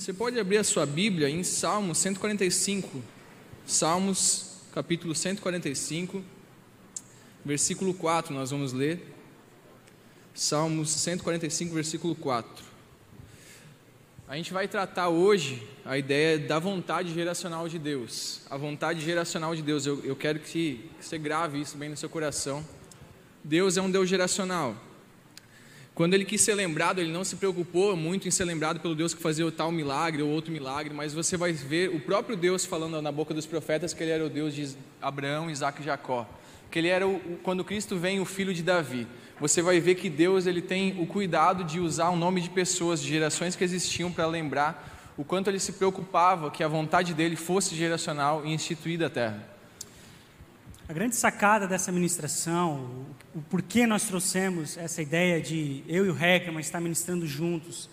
Você pode abrir a sua Bíblia em Salmos 145. Salmos, capítulo 145, versículo 4, nós vamos ler. Salmos 145, versículo 4. A gente vai tratar hoje a ideia da vontade geracional de Deus. A vontade geracional de Deus, eu, eu quero que, que você grave isso bem no seu coração. Deus é um Deus geracional. Quando ele quis ser lembrado, ele não se preocupou muito em ser lembrado pelo Deus que fazia tal milagre ou outro milagre, mas você vai ver o próprio Deus falando na boca dos profetas que ele era o Deus de Abraão, Isaac e Jacó. Que ele era, o, quando Cristo vem, o filho de Davi você vai ver que Deus ele tem o cuidado de usar o nome de pessoas, de gerações que existiam para lembrar o quanto ele se preocupava que a vontade dele fosse geracional e instituída a terra. A grande sacada dessa ministração, o porquê nós trouxemos essa ideia de eu e o Heckman estar ministrando juntos,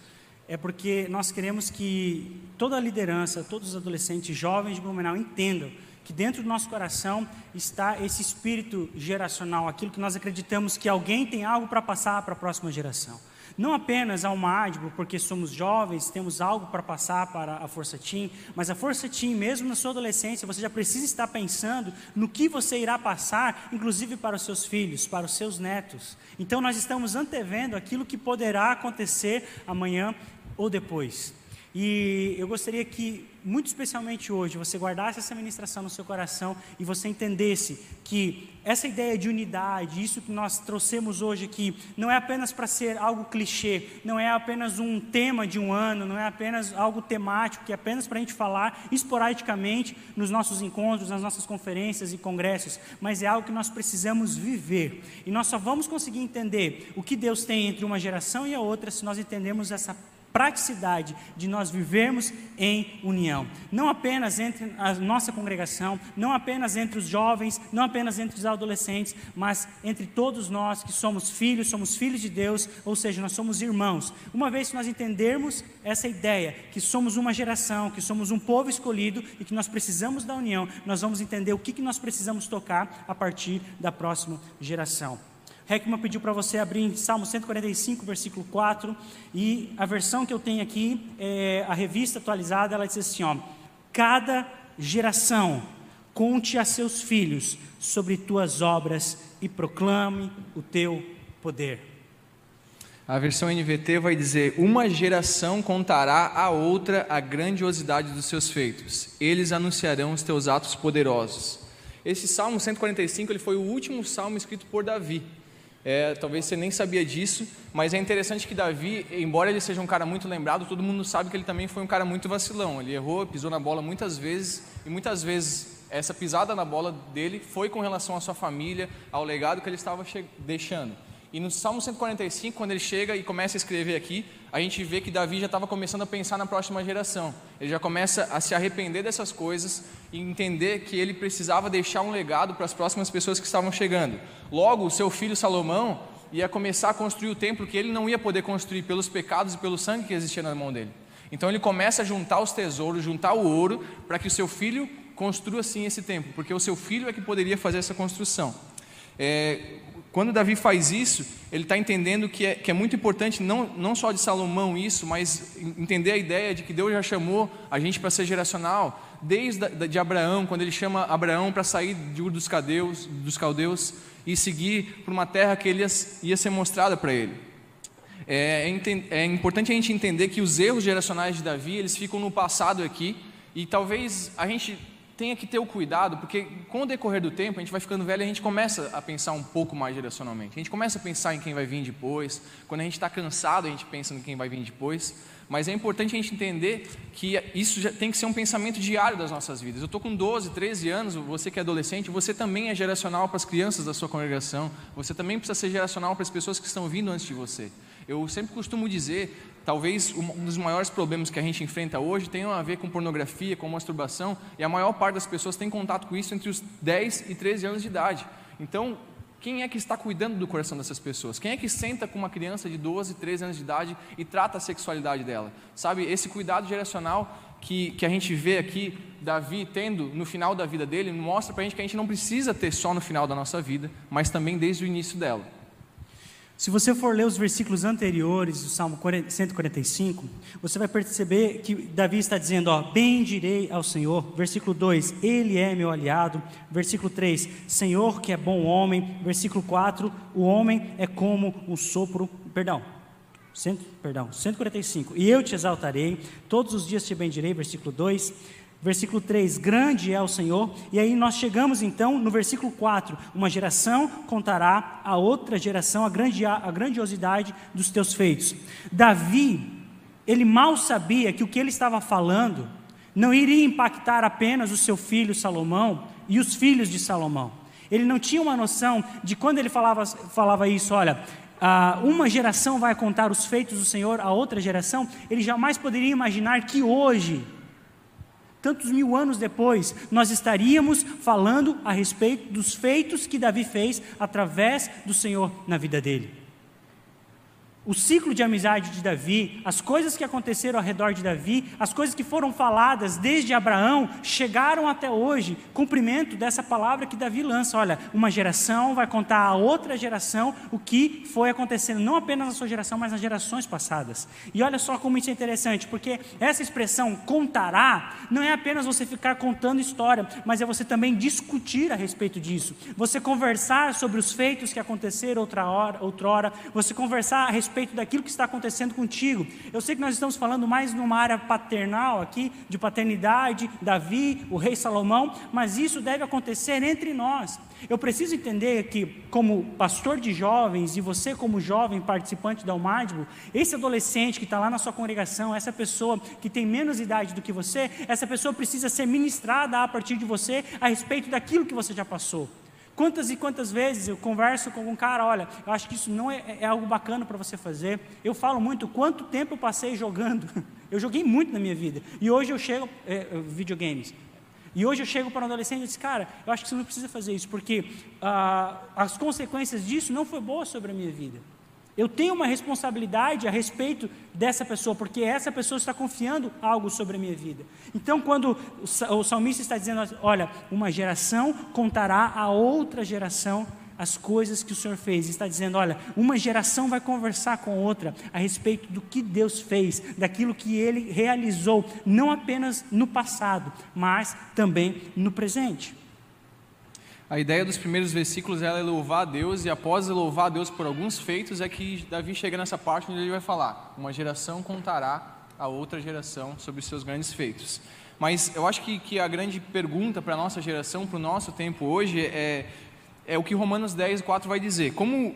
é porque nós queremos que toda a liderança, todos os adolescentes jovens de Blumenau entendam que dentro do nosso coração está esse espírito geracional, aquilo que nós acreditamos que alguém tem algo para passar para a próxima geração. Não apenas ao MADBO, porque somos jovens, temos algo para passar para a Força Team, mas a Força Team, mesmo na sua adolescência, você já precisa estar pensando no que você irá passar, inclusive para os seus filhos, para os seus netos. Então nós estamos antevendo aquilo que poderá acontecer amanhã ou depois. E eu gostaria que, muito especialmente hoje, você guardasse essa ministração no seu coração e você entendesse que essa ideia de unidade, isso que nós trouxemos hoje aqui, não é apenas para ser algo clichê, não é apenas um tema de um ano, não é apenas algo temático, que é apenas para a gente falar esporadicamente nos nossos encontros, nas nossas conferências e congressos, mas é algo que nós precisamos viver. E nós só vamos conseguir entender o que Deus tem entre uma geração e a outra se nós entendemos essa praticidade de nós vivermos em união, não apenas entre a nossa congregação, não apenas entre os jovens, não apenas entre os adolescentes, mas entre todos nós que somos filhos, somos filhos de Deus, ou seja, nós somos irmãos. Uma vez que nós entendermos essa ideia, que somos uma geração, que somos um povo escolhido e que nós precisamos da união, nós vamos entender o que, que nós precisamos tocar a partir da próxima geração. Heckman pediu para você abrir em Salmo 145, versículo 4, e a versão que eu tenho aqui, é a revista atualizada, ela diz assim: ó, cada geração conte a seus filhos sobre tuas obras e proclame o teu poder. A versão NVT vai dizer: Uma geração contará a outra a grandiosidade dos seus feitos, eles anunciarão os teus atos poderosos. Esse Salmo 145 ele foi o último salmo escrito por Davi. É, talvez você nem sabia disso, mas é interessante que Davi, embora ele seja um cara muito lembrado, todo mundo sabe que ele também foi um cara muito vacilão. Ele errou, pisou na bola muitas vezes, e muitas vezes essa pisada na bola dele foi com relação à sua família, ao legado que ele estava deixando. E no Salmo 145, quando ele chega e começa a escrever aqui, a gente vê que Davi já estava começando a pensar na próxima geração. Ele já começa a se arrepender dessas coisas e entender que ele precisava deixar um legado para as próximas pessoas que estavam chegando. Logo, o seu filho Salomão ia começar a construir o templo que ele não ia poder construir pelos pecados e pelo sangue que existia na mão dele. Então ele começa a juntar os tesouros, juntar o ouro, para que o seu filho construa sim esse templo, porque o seu filho é que poderia fazer essa construção. É, quando Davi faz isso, ele está entendendo que é, que é muito importante, não, não só de Salomão isso, mas entender a ideia de que Deus já chamou a gente para ser geracional, desde de Abraão, quando ele chama Abraão para sair de Ur dos Caldeus, dos caldeus e seguir para uma terra que ele ia, ia ser mostrada para ele. É, é, é importante a gente entender que os erros geracionais de Davi, eles ficam no passado aqui, e talvez a gente tenha que ter o cuidado, porque com o decorrer do tempo, a gente vai ficando velho e a gente começa a pensar um pouco mais geracionalmente. A gente começa a pensar em quem vai vir depois. Quando a gente está cansado, a gente pensa em quem vai vir depois. Mas é importante a gente entender que isso já tem que ser um pensamento diário das nossas vidas. Eu estou com 12, 13 anos, você que é adolescente, você também é geracional para as crianças da sua congregação. Você também precisa ser geracional para as pessoas que estão vindo antes de você. Eu sempre costumo dizer, talvez um dos maiores problemas que a gente enfrenta hoje tenha a ver com pornografia, com masturbação, e a maior parte das pessoas tem contato com isso entre os 10 e 13 anos de idade. Então, quem é que está cuidando do coração dessas pessoas? Quem é que senta com uma criança de 12, 13 anos de idade e trata a sexualidade dela? Sabe, esse cuidado geracional que, que a gente vê aqui, Davi tendo no final da vida dele, mostra para a gente que a gente não precisa ter só no final da nossa vida, mas também desde o início dela. Se você for ler os versículos anteriores do Salmo 145, você vai perceber que Davi está dizendo, ó, bendirei ao Senhor. Versículo 2, Ele é meu aliado. Versículo 3, Senhor que é bom homem. Versículo 4, o homem é como um sopro, perdão, cento, perdão, 145, e eu te exaltarei, todos os dias te bendirei. Versículo 2, Versículo 3: Grande é o Senhor. E aí nós chegamos então no versículo 4: Uma geração contará a outra geração a, grande, a grandiosidade dos teus feitos. Davi, ele mal sabia que o que ele estava falando não iria impactar apenas o seu filho Salomão e os filhos de Salomão. Ele não tinha uma noção de quando ele falava, falava isso, olha, uma geração vai contar os feitos do Senhor a outra geração, ele jamais poderia imaginar que hoje tantos mil anos depois, nós estaríamos falando a respeito dos feitos que Davi fez através do Senhor na vida dele o ciclo de amizade de Davi, as coisas que aconteceram ao redor de Davi, as coisas que foram faladas desde Abraão, chegaram até hoje, cumprimento dessa palavra que Davi lança. Olha, uma geração vai contar a outra geração o que foi acontecendo, não apenas na sua geração, mas nas gerações passadas. E olha só como isso é interessante, porque essa expressão contará não é apenas você ficar contando história, mas é você também discutir a respeito disso. Você conversar sobre os feitos que aconteceram outra hora, outrora, você conversar a respeito respeito daquilo que está acontecendo contigo. Eu sei que nós estamos falando mais numa área paternal aqui, de paternidade, Davi, o rei Salomão, mas isso deve acontecer entre nós. Eu preciso entender que, como pastor de jovens, e você, como jovem participante da Almadibo, esse adolescente que está lá na sua congregação, essa pessoa que tem menos idade do que você, essa pessoa precisa ser ministrada a partir de você a respeito daquilo que você já passou. Quantas e quantas vezes eu converso com um cara, olha, eu acho que isso não é, é algo bacana para você fazer. Eu falo muito quanto tempo eu passei jogando. Eu joguei muito na minha vida. E hoje eu chego, é, é, videogames. E hoje eu chego para um adolescente e digo, cara, eu acho que você não precisa fazer isso, porque ah, as consequências disso não foi boa sobre a minha vida. Eu tenho uma responsabilidade a respeito dessa pessoa, porque essa pessoa está confiando algo sobre a minha vida. Então, quando o salmista está dizendo, olha, uma geração contará a outra geração as coisas que o Senhor fez, está dizendo, olha, uma geração vai conversar com outra a respeito do que Deus fez, daquilo que ele realizou, não apenas no passado, mas também no presente. A ideia dos primeiros versículos é louvar a Deus, e após louvar a Deus por alguns feitos, é que Davi chega nessa parte onde ele vai falar: Uma geração contará a outra geração sobre seus grandes feitos. Mas eu acho que, que a grande pergunta para a nossa geração, para o nosso tempo hoje, é, é o que Romanos 10, 4 vai dizer: Como,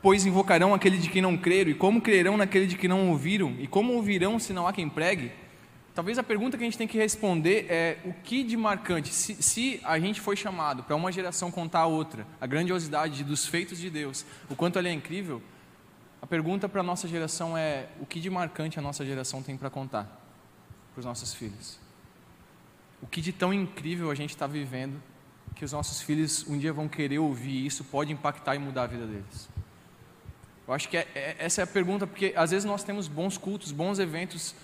pois, invocarão aquele de quem não creram, e como crerão naquele de que não ouviram, e como ouvirão se não há quem pregue? Talvez a pergunta que a gente tem que responder é o que de marcante, se, se a gente foi chamado para uma geração contar a outra, a grandiosidade dos feitos de Deus, o quanto ele é incrível, a pergunta para a nossa geração é o que de marcante a nossa geração tem para contar para os nossos filhos. O que de tão incrível a gente está vivendo que os nossos filhos um dia vão querer ouvir isso, pode impactar e mudar a vida deles. Eu acho que é, é, essa é a pergunta, porque às vezes nós temos bons cultos, bons eventos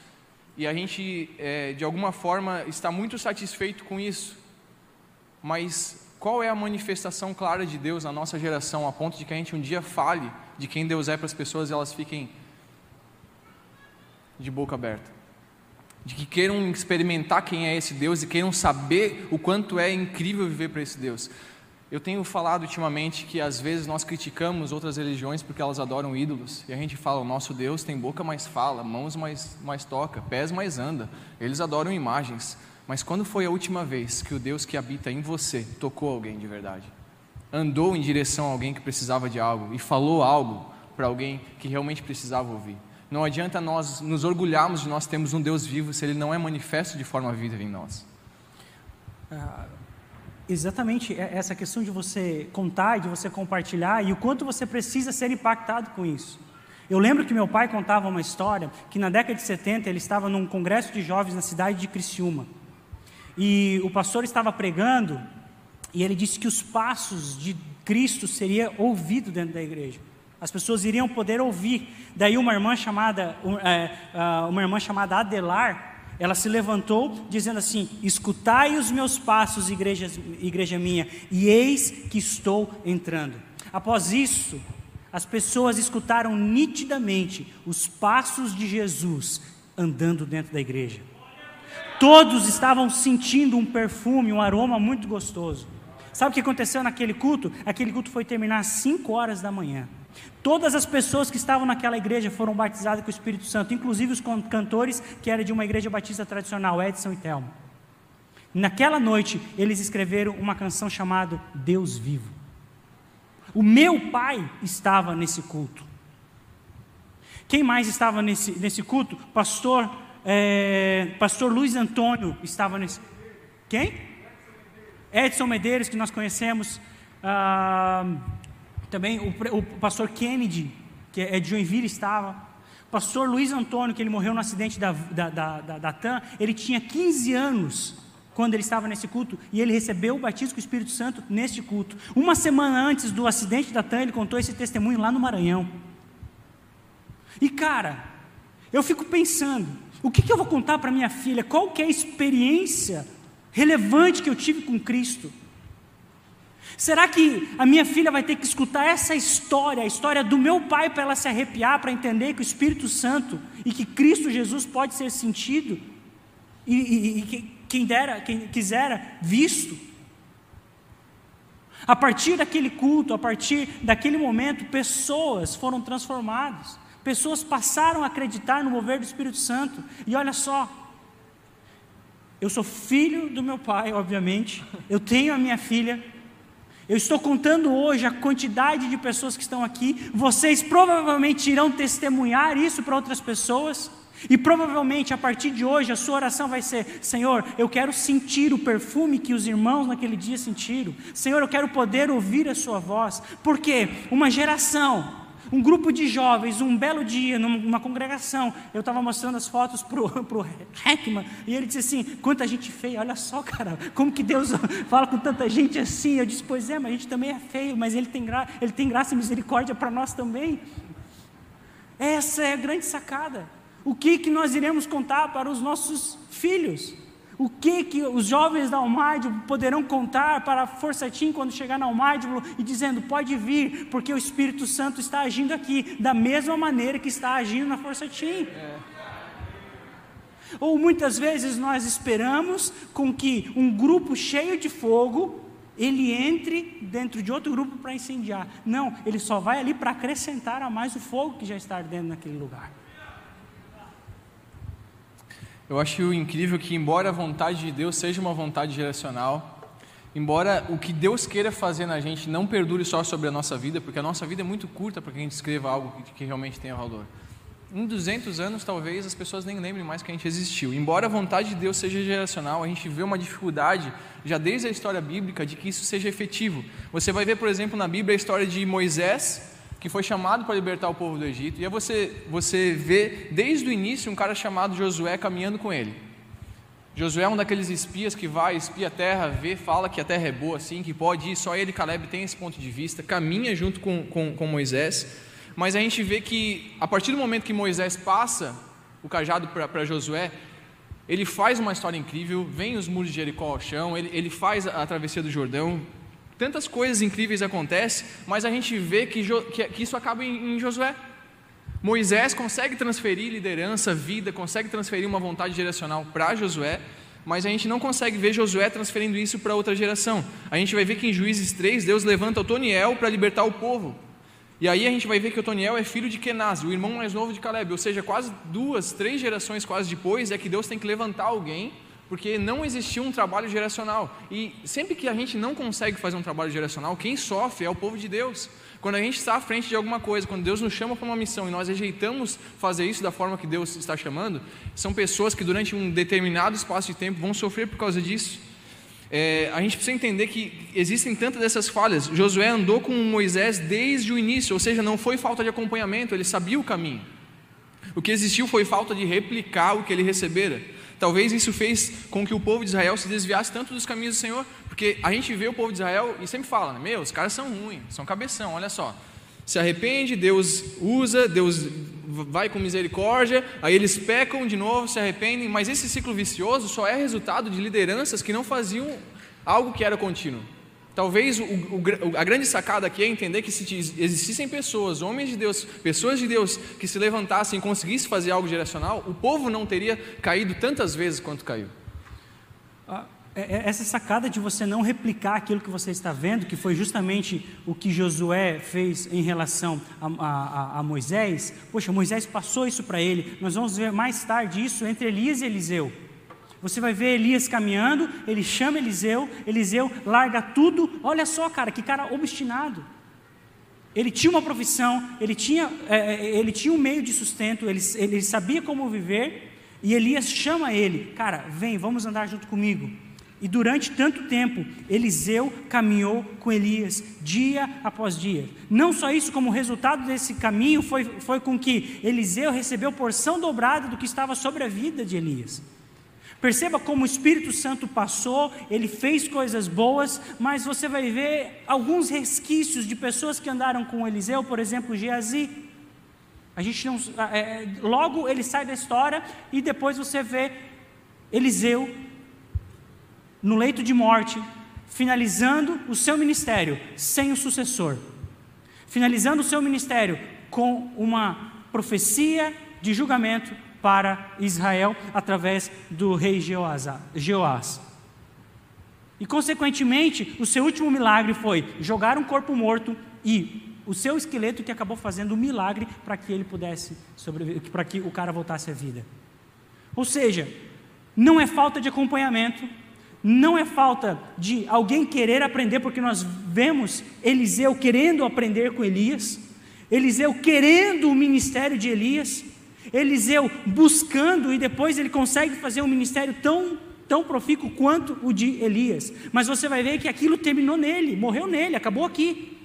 e a gente, é, de alguma forma, está muito satisfeito com isso. Mas qual é a manifestação clara de Deus na nossa geração, a ponto de que a gente um dia fale de quem Deus é para as pessoas e elas fiquem de boca aberta? De que queiram experimentar quem é esse Deus e queiram saber o quanto é incrível viver para esse Deus. Eu tenho falado ultimamente que às vezes nós criticamos outras religiões porque elas adoram ídolos e a gente fala: o nosso Deus tem boca mais fala, mãos mais, mais toca, pés mais anda. Eles adoram imagens. Mas quando foi a última vez que o Deus que habita em você tocou alguém de verdade? Andou em direção a alguém que precisava de algo e falou algo para alguém que realmente precisava ouvir? Não adianta nós nos orgulharmos de nós termos um Deus vivo se ele não é manifesto de forma viva em nós. Ah exatamente essa questão de você contar, de você compartilhar e o quanto você precisa ser impactado com isso. Eu lembro que meu pai contava uma história que na década de 70 ele estava num congresso de jovens na cidade de Criciúma. E o pastor estava pregando e ele disse que os passos de Cristo seria ouvido dentro da igreja. As pessoas iriam poder ouvir. Daí uma irmã chamada é, uma irmã chamada Adelar ela se levantou dizendo assim: Escutai os meus passos, igreja, igreja minha, e eis que estou entrando. Após isso, as pessoas escutaram nitidamente os passos de Jesus andando dentro da igreja. Todos estavam sentindo um perfume, um aroma muito gostoso. Sabe o que aconteceu naquele culto? Aquele culto foi terminar às 5 horas da manhã. Todas as pessoas que estavam naquela igreja foram batizadas com o Espírito Santo, inclusive os cantores que eram de uma igreja batista tradicional, Edson e Thelma. Naquela noite, eles escreveram uma canção chamada Deus Vivo. O meu pai estava nesse culto. Quem mais estava nesse, nesse culto? Pastor, é, Pastor Luiz Antônio estava nesse. Quem? Edson Medeiros, que nós conhecemos. Ah, também o, o, pastor Kennedy, que é de Joinville, estava. Pastor Luiz Antônio, que ele morreu no acidente da, da, da, da, da TAM, ele tinha 15 anos quando ele estava nesse culto, e ele recebeu o batismo com o Espírito Santo neste culto. Uma semana antes do acidente da TAM, ele contou esse testemunho lá no Maranhão. E cara, eu fico pensando, o que, que eu vou contar para minha filha? Qual que é a experiência relevante que eu tive com Cristo? Será que a minha filha vai ter que escutar essa história, a história do meu pai, para ela se arrepiar, para entender que o Espírito Santo e que Cristo Jesus pode ser sentido? E, e, e quem dera, quem quisera, visto. A partir daquele culto, a partir daquele momento, pessoas foram transformadas, pessoas passaram a acreditar no mover do Espírito Santo. E olha só, eu sou filho do meu pai, obviamente, eu tenho a minha filha. Eu estou contando hoje a quantidade de pessoas que estão aqui. Vocês provavelmente irão testemunhar isso para outras pessoas. E provavelmente a partir de hoje a sua oração vai ser: Senhor, eu quero sentir o perfume que os irmãos naquele dia sentiram. Senhor, eu quero poder ouvir a sua voz. Porque uma geração, um grupo de jovens, um belo dia, numa congregação, eu estava mostrando as fotos para o Heckman, e ele disse assim: quanta gente feia, olha só, cara, como que Deus fala com tanta gente assim? Eu disse: pois é, mas a gente também é feio, mas Ele tem, gra ele tem graça e misericórdia para nós também. Essa é a grande sacada. O que, que nós iremos contar para os nossos filhos? O que, que os jovens da Almádilo poderão contar para a Força Team quando chegar na Almádilo e dizendo, pode vir, porque o Espírito Santo está agindo aqui, da mesma maneira que está agindo na Força Team. É. Ou muitas vezes nós esperamos com que um grupo cheio de fogo ele entre dentro de outro grupo para incendiar. Não, ele só vai ali para acrescentar a mais o fogo que já está ardendo naquele lugar. Eu acho incrível que, embora a vontade de Deus seja uma vontade geracional, embora o que Deus queira fazer na gente não perdure só sobre a nossa vida, porque a nossa vida é muito curta para que a gente escreva algo que, realmente tenha valor. Em 200 anos, talvez as pessoas nem lembrem mais que a gente existiu. Embora a vontade de Deus seja geracional, a gente vê uma dificuldade, já desde a história bíblica, de que isso seja efetivo. Você vai ver, por exemplo, na Bíblia a história de Moisés que foi chamado para libertar o povo do Egito, e aí você, você vê desde o início um cara chamado Josué caminhando com ele. Josué é um daqueles espias que vai, espia a terra, vê, fala que a terra é boa assim, que pode ir, só ele, Caleb, tem esse ponto de vista, caminha junto com, com, com Moisés, mas a gente vê que a partir do momento que Moisés passa o cajado para Josué, ele faz uma história incrível, vem os muros de Jericó ao chão, ele, ele faz a, a travessia do Jordão, Tantas coisas incríveis acontecem, mas a gente vê que, que, isso acaba em, em Josué. Moisés consegue transferir liderança, vida, consegue transferir uma vontade geracional para Josué, mas a gente não consegue ver Josué transferindo isso para outra geração. A gente vai ver que em Juízes 3, Deus levanta Otoniel para libertar o povo. E aí a gente vai ver que Otoniel é filho de Kenaz, o irmão mais novo de Caleb, ou seja, quase duas, três gerações quase depois é que Deus tem que levantar alguém porque não existia um trabalho geracional. E sempre que a gente não consegue fazer um trabalho geracional, quem sofre é o povo de Deus. Quando a gente está à frente de alguma coisa, quando Deus nos chama para uma missão e nós rejeitamos fazer isso da forma que Deus está chamando, são pessoas que durante um determinado espaço de tempo vão sofrer por causa disso. É, a gente precisa entender que existem tantas dessas falhas. Josué andou com Moisés desde o início, ou seja, não foi falta de acompanhamento, ele sabia o caminho. O que existiu foi falta de replicar o que ele recebera. Talvez isso fez com que o povo de Israel se desviasse tanto dos caminhos do Senhor, porque a gente vê o povo de Israel e sempre fala, né, meu, os caras são ruins, são cabeção, olha só. Se arrepende, Deus usa, Deus vai com misericórdia, aí eles pecam de novo, se arrependem, mas esse ciclo vicioso só é resultado de lideranças que não faziam algo que era contínuo. Talvez o, o, a grande sacada aqui é entender que se existissem pessoas, homens de Deus, pessoas de Deus, que se levantassem e conseguissem fazer algo geracional, o povo não teria caído tantas vezes quanto caiu. Ah, é, é, essa sacada de você não replicar aquilo que você está vendo, que foi justamente o que Josué fez em relação a, a, a Moisés, poxa, Moisés passou isso para ele, nós vamos ver mais tarde isso entre Elias e Eliseu. Você vai ver Elias caminhando, ele chama Eliseu, Eliseu larga tudo. Olha só, cara, que cara obstinado. Ele tinha uma profissão, ele tinha, é, é, ele tinha um meio de sustento, ele, ele sabia como viver, e Elias chama ele, cara, vem, vamos andar junto comigo. E durante tanto tempo, Eliseu caminhou com Elias, dia após dia. Não só isso, como resultado desse caminho foi, foi com que Eliseu recebeu porção dobrada do que estava sobre a vida de Elias. Perceba como o Espírito Santo passou, ele fez coisas boas, mas você vai ver alguns resquícios de pessoas que andaram com Eliseu, por exemplo, Geazi. A gente não, é, logo ele sai da história e depois você vê Eliseu no leito de morte, finalizando o seu ministério sem o sucessor, finalizando o seu ministério com uma profecia de julgamento para Israel através do rei Jeoás. E, consequentemente, o seu último milagre foi jogar um corpo morto e o seu esqueleto que acabou fazendo um milagre para que ele pudesse sobreviver, para que o cara voltasse à vida. Ou seja, não é falta de acompanhamento, não é falta de alguém querer aprender, porque nós vemos Eliseu querendo aprender com Elias, Eliseu querendo o ministério de Elias, Eliseu buscando e depois ele consegue fazer um ministério tão tão profícuo quanto o de Elias. Mas você vai ver que aquilo terminou nele, morreu nele, acabou aqui.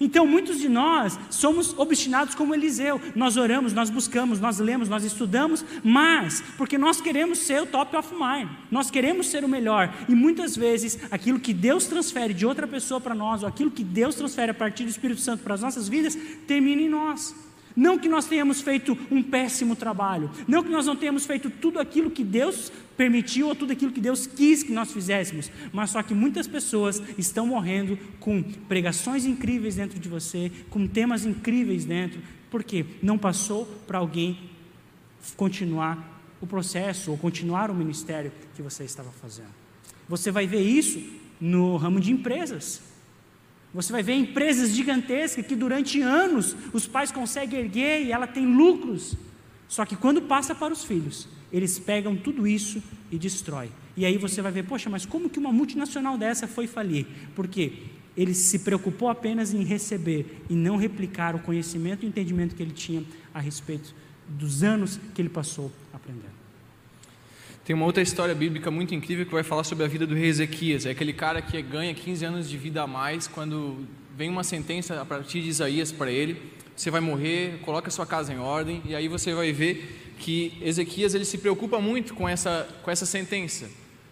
Então, muitos de nós somos obstinados como Eliseu. Nós oramos, nós buscamos, nós lemos, nós estudamos, mas porque nós queremos ser o top of mind, nós queremos ser o melhor. E muitas vezes aquilo que Deus transfere de outra pessoa para nós, ou aquilo que Deus transfere a partir do Espírito Santo para as nossas vidas, termina em nós. Não que nós tenhamos feito um péssimo trabalho, não que nós não tenhamos feito tudo aquilo que Deus permitiu ou tudo aquilo que Deus quis que nós fizéssemos, mas só que muitas pessoas estão morrendo com pregações incríveis dentro de você, com temas incríveis dentro, porque não passou para alguém continuar o processo ou continuar o ministério que você estava fazendo. Você vai ver isso no ramo de empresas. Você vai ver empresas gigantescas que durante anos os pais conseguem erguer e ela tem lucros. Só que quando passa para os filhos, eles pegam tudo isso e destroem. E aí você vai ver, poxa, mas como que uma multinacional dessa foi falir? Porque ele se preocupou apenas em receber e não replicar o conhecimento e o entendimento que ele tinha a respeito dos anos que ele passou aprendendo. Tem uma outra história bíblica muito incrível que vai falar sobre a vida do rei Ezequias. É aquele cara que ganha 15 anos de vida a mais quando vem uma sentença a partir de Isaías para ele. Você vai morrer, coloca sua casa em ordem. E aí você vai ver que Ezequias ele se preocupa muito com essa, com essa sentença.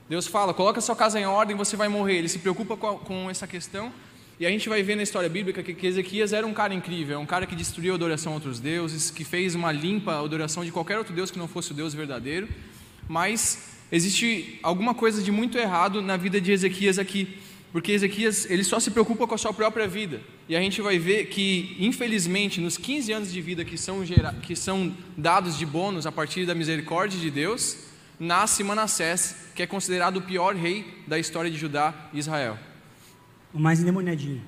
Deus fala, coloca sua casa em ordem, você vai morrer. Ele se preocupa com, com essa questão. E a gente vai ver na história bíblica que, que Ezequias era um cara incrível, um cara que destruiu a adoração a outros deuses, que fez uma limpa adoração de qualquer outro Deus que não fosse o Deus verdadeiro mas existe alguma coisa de muito errado na vida de Ezequias aqui, porque Ezequias ele só se preocupa com a sua própria vida. E a gente vai ver que, infelizmente, nos 15 anos de vida que são, que são dados de bônus a partir da misericórdia de Deus, nasce Manassés, que é considerado o pior rei da história de Judá e Israel. O mais endemoniadinho.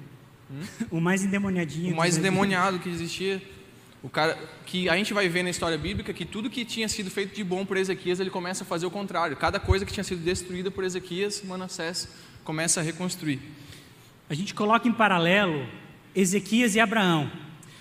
Hum? O mais endemoniadinho. O mais endemoniado que existia. O cara que a gente vai ver na história bíblica que tudo que tinha sido feito de bom por Ezequias, ele começa a fazer o contrário. Cada coisa que tinha sido destruída por Ezequias, Manassés começa a reconstruir. A gente coloca em paralelo Ezequias e Abraão,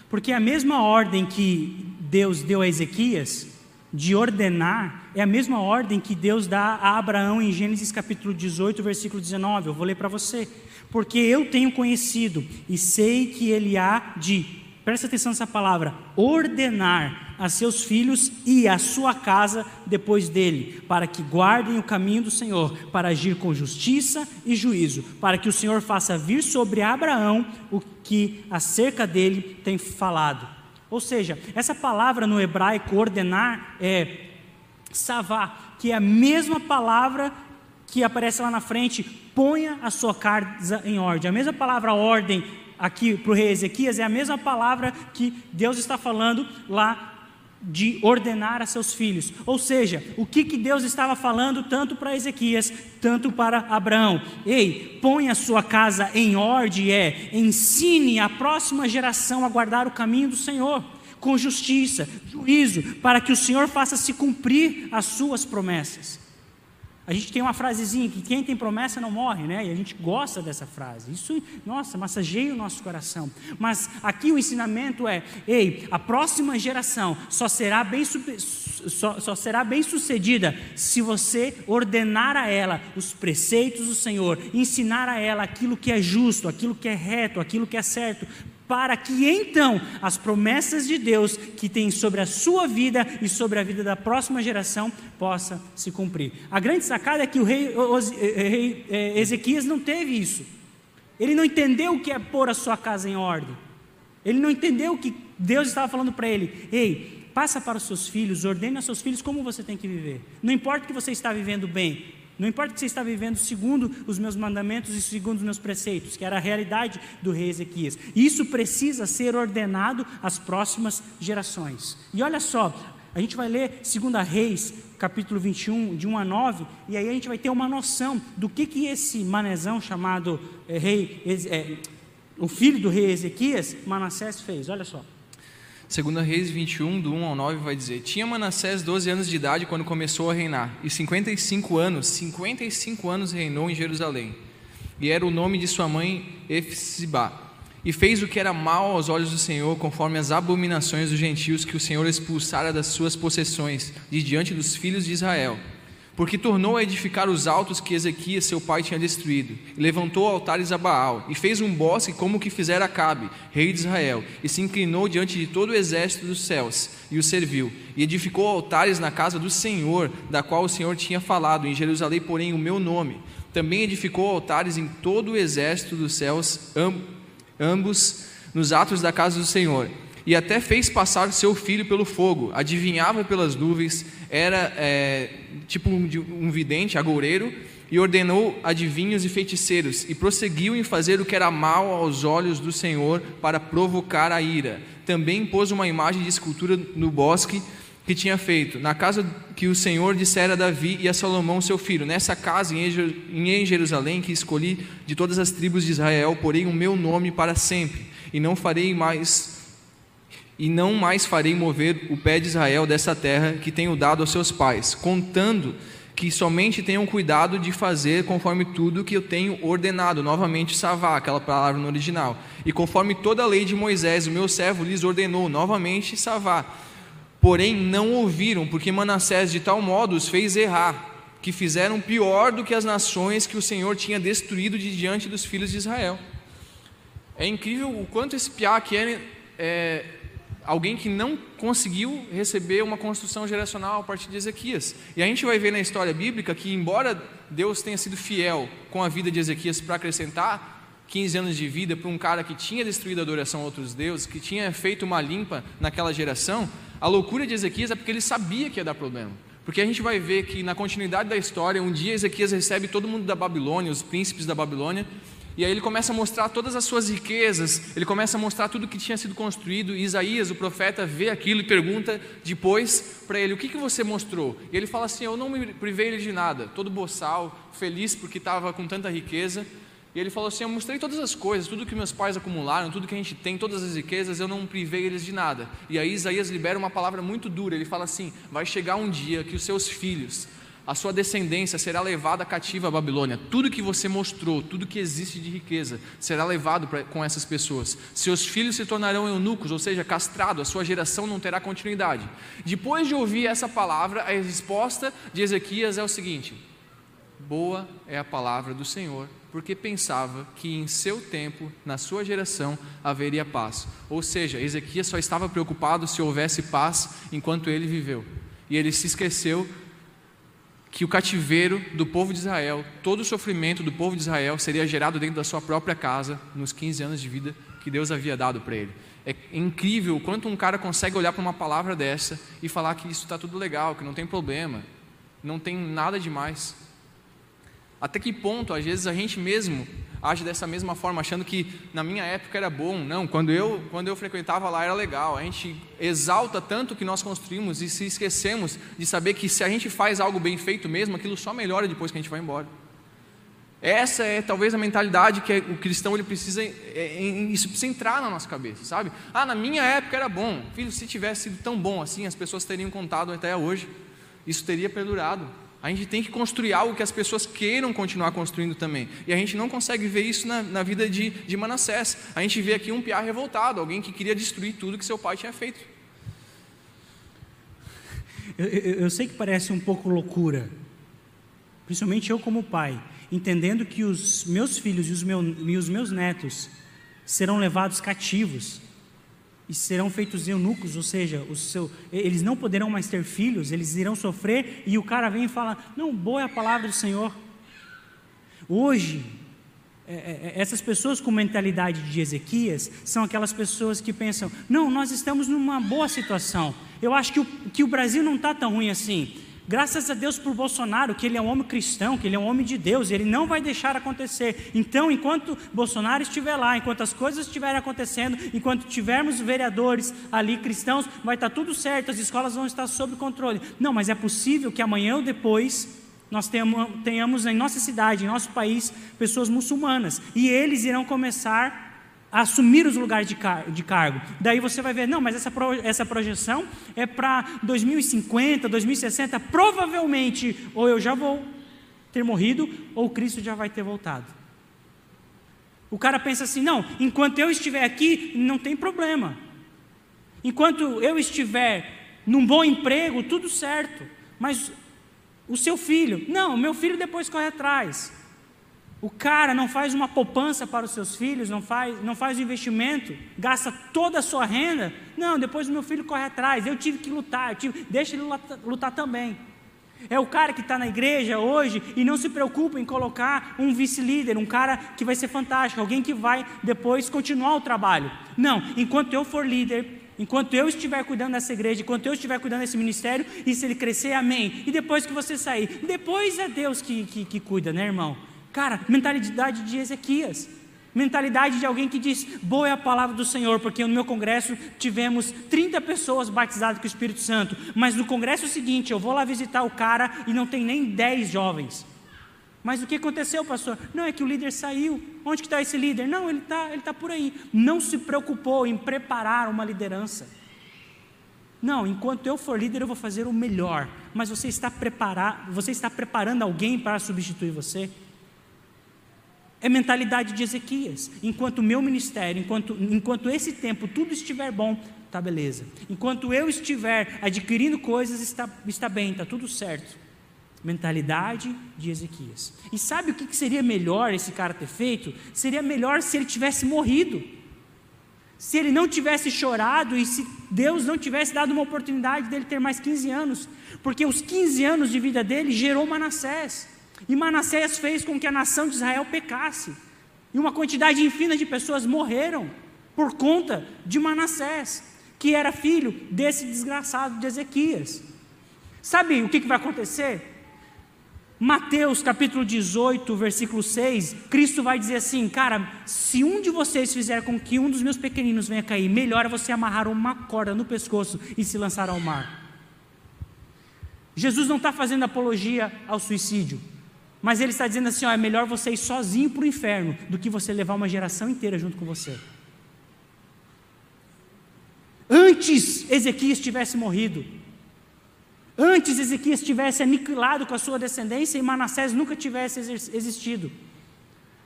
porque a mesma ordem que Deus deu a Ezequias de ordenar é a mesma ordem que Deus dá a Abraão em Gênesis capítulo 18, versículo 19. Eu vou ler para você. Porque eu tenho conhecido e sei que ele há de presta atenção nessa palavra, ordenar a seus filhos e a sua casa depois dele, para que guardem o caminho do Senhor, para agir com justiça e juízo, para que o Senhor faça vir sobre Abraão o que acerca dele tem falado. Ou seja, essa palavra no hebraico ordenar é savá, que é a mesma palavra que aparece lá na frente, ponha a sua casa em ordem. A mesma palavra ordem aqui para o rei Ezequias é a mesma palavra que Deus está falando lá de ordenar a seus filhos. Ou seja, o que, que Deus estava falando tanto para Ezequias, tanto para Abraão. Ei, põe a sua casa em ordem, é, ensine a próxima geração a guardar o caminho do Senhor, com justiça, juízo, para que o Senhor faça se cumprir as suas promessas. A gente tem uma frasezinha que quem tem promessa não morre, né? E a gente gosta dessa frase. Isso, nossa, massageia o nosso coração. Mas aqui o ensinamento é: ei, a próxima geração só será bem, só, só será bem sucedida se você ordenar a ela os preceitos do Senhor, ensinar a ela aquilo que é justo, aquilo que é reto, aquilo que é certo, para que então as promessas de Deus que tem sobre a sua vida e sobre a vida da próxima geração possa se cumprir. A grande sacada é que o rei, eh, eh, Ezequias não teve isso. Ele não entendeu o que é pôr a sua casa em ordem. Ele não entendeu o que Deus estava falando para ele. Ei, passa para os seus filhos, ordene aos seus filhos como você tem que viver. Não importa que você está vivendo bem, não importa que você está vivendo segundo os meus mandamentos e segundo os meus preceitos, que era a realidade do rei Ezequias. Isso precisa ser ordenado às próximas gerações. E olha só, a gente vai ler 2 Reis, capítulo 21, de 1 a 9, e aí a gente vai ter uma noção do que, que esse manezão chamado é, rei, é, o filho do rei Ezequias, Manassés, fez. Olha só. Segunda Reis 21, do 1 ao 9, vai dizer: Tinha Manassés 12 anos de idade quando começou a reinar, e 55 anos, 55 anos reinou em Jerusalém. E era o nome de sua mãe Efsibá. E fez o que era mal aos olhos do Senhor, conforme as abominações dos gentios que o Senhor expulsara das suas possessões, de diante dos filhos de Israel porque tornou a edificar os altos que Ezequias seu pai tinha destruído, e levantou altares a Baal, e fez um bosque como o que fizera Acabe, rei de Israel, e se inclinou diante de todo o exército dos céus, e o serviu, e edificou altares na casa do Senhor, da qual o Senhor tinha falado, em Jerusalém, porém, o meu nome. Também edificou altares em todo o exército dos céus, ambos nos atos da casa do Senhor e até fez passar seu filho pelo fogo, adivinhava pelas nuvens, era é, tipo um, um vidente, agoureiro, e ordenou adivinhos e feiticeiros, e prosseguiu em fazer o que era mal aos olhos do Senhor para provocar a ira. Também pôs uma imagem de escultura no bosque que tinha feito, na casa que o Senhor dissera a Davi e a Salomão seu filho, nessa casa em Jerusalém que escolhi de todas as tribos de Israel, porém o meu nome para sempre, e não farei mais e não mais farei mover o pé de Israel dessa terra que tenho dado aos seus pais, contando que somente tenham cuidado de fazer conforme tudo que eu tenho ordenado, novamente savá, aquela palavra no original, e conforme toda a lei de Moisés, o meu servo lhes ordenou, novamente savá. Porém não ouviram, porque Manassés de tal modo os fez errar, que fizeram pior do que as nações que o Senhor tinha destruído de diante dos filhos de Israel. É incrível o quanto esse piá que é, é alguém que não conseguiu receber uma construção geracional a partir de Ezequias. E a gente vai ver na história bíblica que, embora Deus tenha sido fiel com a vida de Ezequias para acrescentar 15 anos de vida para um cara que tinha destruído a adoração a outros deuses, que tinha feito uma limpa naquela geração, a loucura de Ezequias é porque ele sabia que ia dar problema. Porque a gente vai ver que na continuidade da história, um dia Ezequias recebe todo mundo da Babilônia, os príncipes da Babilônia, e aí ele começa a mostrar todas as suas riquezas, ele começa a mostrar tudo que tinha sido construído. E Isaías, o profeta, vê aquilo e pergunta depois para ele: O que, que você mostrou? E ele fala assim: Eu não me privei de nada, todo boçal, feliz porque estava com tanta riqueza. E ele falou assim: Eu mostrei todas as coisas, tudo que meus pais acumularam, tudo que a gente tem, todas as riquezas, eu não privei eles de nada. E aí Isaías libera uma palavra muito dura. Ele fala assim: Vai chegar um dia que os seus filhos a sua descendência será levada cativa à Babilônia. Tudo que você mostrou, tudo que existe de riqueza, será levado pra, com essas pessoas. Seus filhos se tornarão eunucos, ou seja, castrados, a sua geração não terá continuidade. Depois de ouvir essa palavra, a resposta de Ezequias é o seguinte: Boa é a palavra do Senhor, porque pensava que em seu tempo, na sua geração, haveria paz. Ou seja, Ezequias só estava preocupado se houvesse paz enquanto ele viveu. E ele se esqueceu que o cativeiro do povo de Israel, todo o sofrimento do povo de Israel seria gerado dentro da sua própria casa nos 15 anos de vida que Deus havia dado para ele. É incrível o quanto um cara consegue olhar para uma palavra dessa e falar que isso está tudo legal, que não tem problema, não tem nada demais. Até que ponto, às vezes, a gente mesmo age dessa mesma forma, achando que na minha época era bom. Não, quando eu, quando eu frequentava lá era legal. A gente exalta tanto que nós construímos e se esquecemos de saber que se a gente faz algo bem feito mesmo, aquilo só melhora depois que a gente vai embora. Essa é talvez a mentalidade que o cristão ele precisa, é, é, isso precisa entrar na nossa cabeça, sabe? Ah, na minha época era bom. Filho, se tivesse sido tão bom assim, as pessoas teriam contado até hoje. Isso teria perdurado. A gente tem que construir algo que as pessoas queiram continuar construindo também. E a gente não consegue ver isso na, na vida de, de Manassés. A gente vê aqui um piar revoltado, alguém que queria destruir tudo que seu pai tinha feito. Eu, eu, eu sei que parece um pouco loucura, principalmente eu como pai entendendo que os meus filhos e os, meu, e os meus netos serão levados cativos e serão feitos eunucos, ou seja, seu, eles não poderão mais ter filhos, eles irão sofrer, e o cara vem e fala: Não, boa é a palavra do Senhor. Hoje, é, é, é essas pessoas com mentalidade de Ezequias são aquelas pessoas que pensam: Não, nós estamos numa boa situação, eu acho que o, que o Brasil não está tão ruim assim. Graças a Deus por Bolsonaro, que ele é um homem cristão, que ele é um homem de Deus, ele não vai deixar acontecer. Então, enquanto Bolsonaro estiver lá, enquanto as coisas estiverem acontecendo, enquanto tivermos vereadores ali cristãos, vai estar tudo certo, as escolas vão estar sob controle. Não, mas é possível que amanhã ou depois nós tenhamos, em nossa cidade, em nosso país, pessoas muçulmanas, e eles irão começar assumir os lugares de, car de, cargo. Daí você vai ver, não, mas essa, pro essa projeção é para 2050, 2060, provavelmente, ou eu já vou ter morrido, ou Cristo já vai ter voltado. O cara pensa assim: não, enquanto eu estiver aqui, não tem problema. Enquanto eu estiver num bom emprego, tudo certo. Mas o seu filho, não, meu filho depois corre atrás. O cara não faz uma poupança para os seus filhos, não faz, não faz um investimento, gasta toda a sua renda. Não, depois o meu filho corre atrás. Eu tive que lutar, tive, deixa ele lutar, lutar também. É o cara que está na igreja hoje e não se preocupa em colocar um vice-líder, um cara que vai ser fantástico, alguém que vai depois continuar o trabalho. Não, enquanto eu for líder, enquanto eu estiver cuidando dessa igreja, enquanto eu estiver cuidando desse ministério, e se ele crescer, amém. E depois que você sair, depois é Deus que, que, que cuida, né, irmão? Cara, mentalidade de Ezequias. Mentalidade de alguém que diz: Boa é a palavra do Senhor, porque no meu congresso tivemos 30 pessoas batizadas com o Espírito Santo, mas no congresso seguinte eu vou lá visitar o cara e não tem nem 10 jovens. Mas o que aconteceu, pastor? Não, é que o líder saiu. Onde está esse líder? Não, ele está ele tá por aí. Não se preocupou em preparar uma liderança. Não, enquanto eu for líder, eu vou fazer o melhor. Mas você está, preparar, você está preparando alguém para substituir você? É mentalidade de Ezequias. Enquanto o meu ministério, enquanto, enquanto esse tempo tudo estiver bom, tá beleza. Enquanto eu estiver adquirindo coisas, está, está bem, está tudo certo. Mentalidade de Ezequias. E sabe o que seria melhor esse cara ter feito? Seria melhor se ele tivesse morrido. Se ele não tivesse chorado e se Deus não tivesse dado uma oportunidade dele ter mais 15 anos. Porque os 15 anos de vida dele gerou Manassés. E Manassés fez com que a nação de Israel pecasse. E uma quantidade infinita de pessoas morreram por conta de Manassés, que era filho desse desgraçado de Ezequias. Sabe o que, vai acontecer? Mateus capítulo 18, versículo 6, Cristo vai dizer assim: Cara, se um de vocês fizer com que um dos meus pequeninos venha cair, melhor é você amarrar uma corda no pescoço e se lançar ao mar. Jesus não está fazendo apologia ao suicídio. Mas ele está dizendo assim: ó, é melhor você ir sozinho para o inferno do que você levar uma geração inteira junto com você. Antes Ezequias tivesse morrido, antes Ezequias tivesse aniquilado com a sua descendência e Manassés nunca tivesse existido.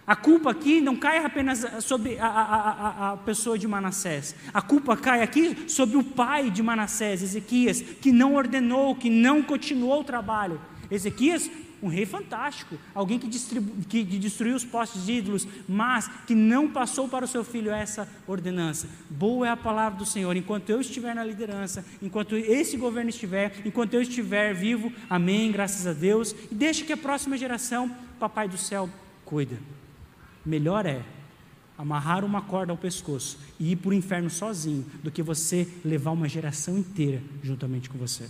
A culpa aqui não cai apenas sobre a, a, a, pessoa de Manassés. A culpa cai aqui sobre o pai de Manassés, Ezequias, que não ordenou, que não continuou o trabalho. Ezequias um rei fantástico, alguém que, que, destruiu os postes de ídolos, mas que não passou para o seu filho essa ordenança. Boa é a palavra do Senhor, enquanto eu estiver na liderança, enquanto esse governo estiver, enquanto eu estiver vivo, amém, graças a Deus, e deixa que a próxima geração, Papai do céu, cuida. Melhor é amarrar uma corda ao pescoço e ir para o inferno sozinho, do que você levar uma geração inteira juntamente com você.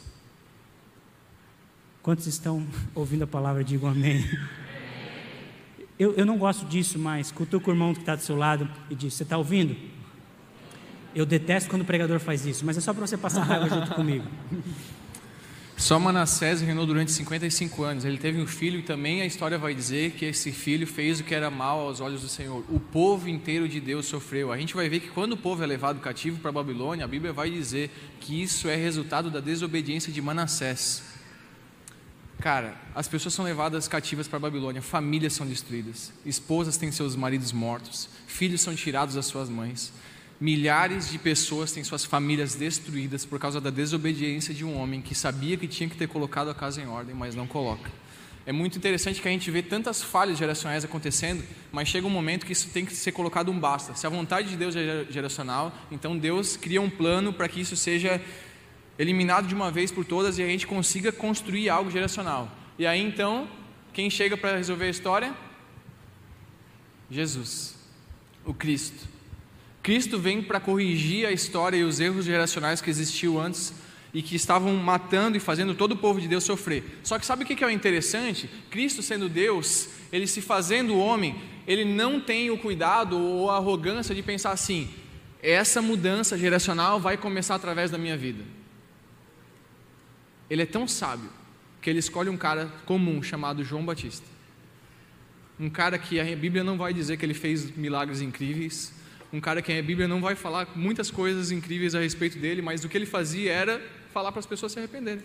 Quantos estão ouvindo a palavra? Digam amém. eu, eu não gosto disso, mas cutuca o irmão que está do seu lado e diz: Você está ouvindo? Eu detesto quando o pregador faz isso, mas é só para você passar raiva junto comigo. Só Manassés reinou durante 55 anos. Ele teve um filho e também a história vai dizer que esse filho fez o que era mal aos olhos do Senhor. O povo inteiro de Deus sofreu. A gente vai ver que quando o povo é levado cativo para a Babilônia, a Bíblia vai dizer que isso é resultado da desobediência de Manassés. Cara, as pessoas são levadas cativas para a Babilônia, famílias são destruídas, esposas têm seus maridos mortos, filhos são tirados das suas mães. Milhares de pessoas têm suas famílias destruídas por causa da desobediência de um homem que sabia que tinha que ter colocado a casa em ordem, mas não coloca. É muito interessante que a gente vê tantas falhas geracionais acontecendo, mas chega um momento que isso tem que ser colocado um basta. Se a vontade de Deus é geracional, então Deus cria um plano para que isso seja eliminado de uma vez por todas e a gente consiga construir algo geracional. E aí então, quem chega para resolver a história? Jesus, o Cristo. Cristo vem para corrigir a história e os erros geracionais que existiam antes e que estavam matando e fazendo todo o povo de Deus sofrer. Só que sabe o que é o interessante? Cristo sendo Deus, ele se fazendo homem, ele não tem o cuidado ou a arrogância de pensar assim: essa mudança geracional vai começar através da minha vida. Ele é tão sábio que ele escolhe um cara comum chamado João Batista. Um cara que a Bíblia não vai dizer que ele fez milagres incríveis, um cara que a Bíblia não vai falar muitas coisas incríveis a respeito dele, mas o que ele fazia era falar para as pessoas se arrependerem,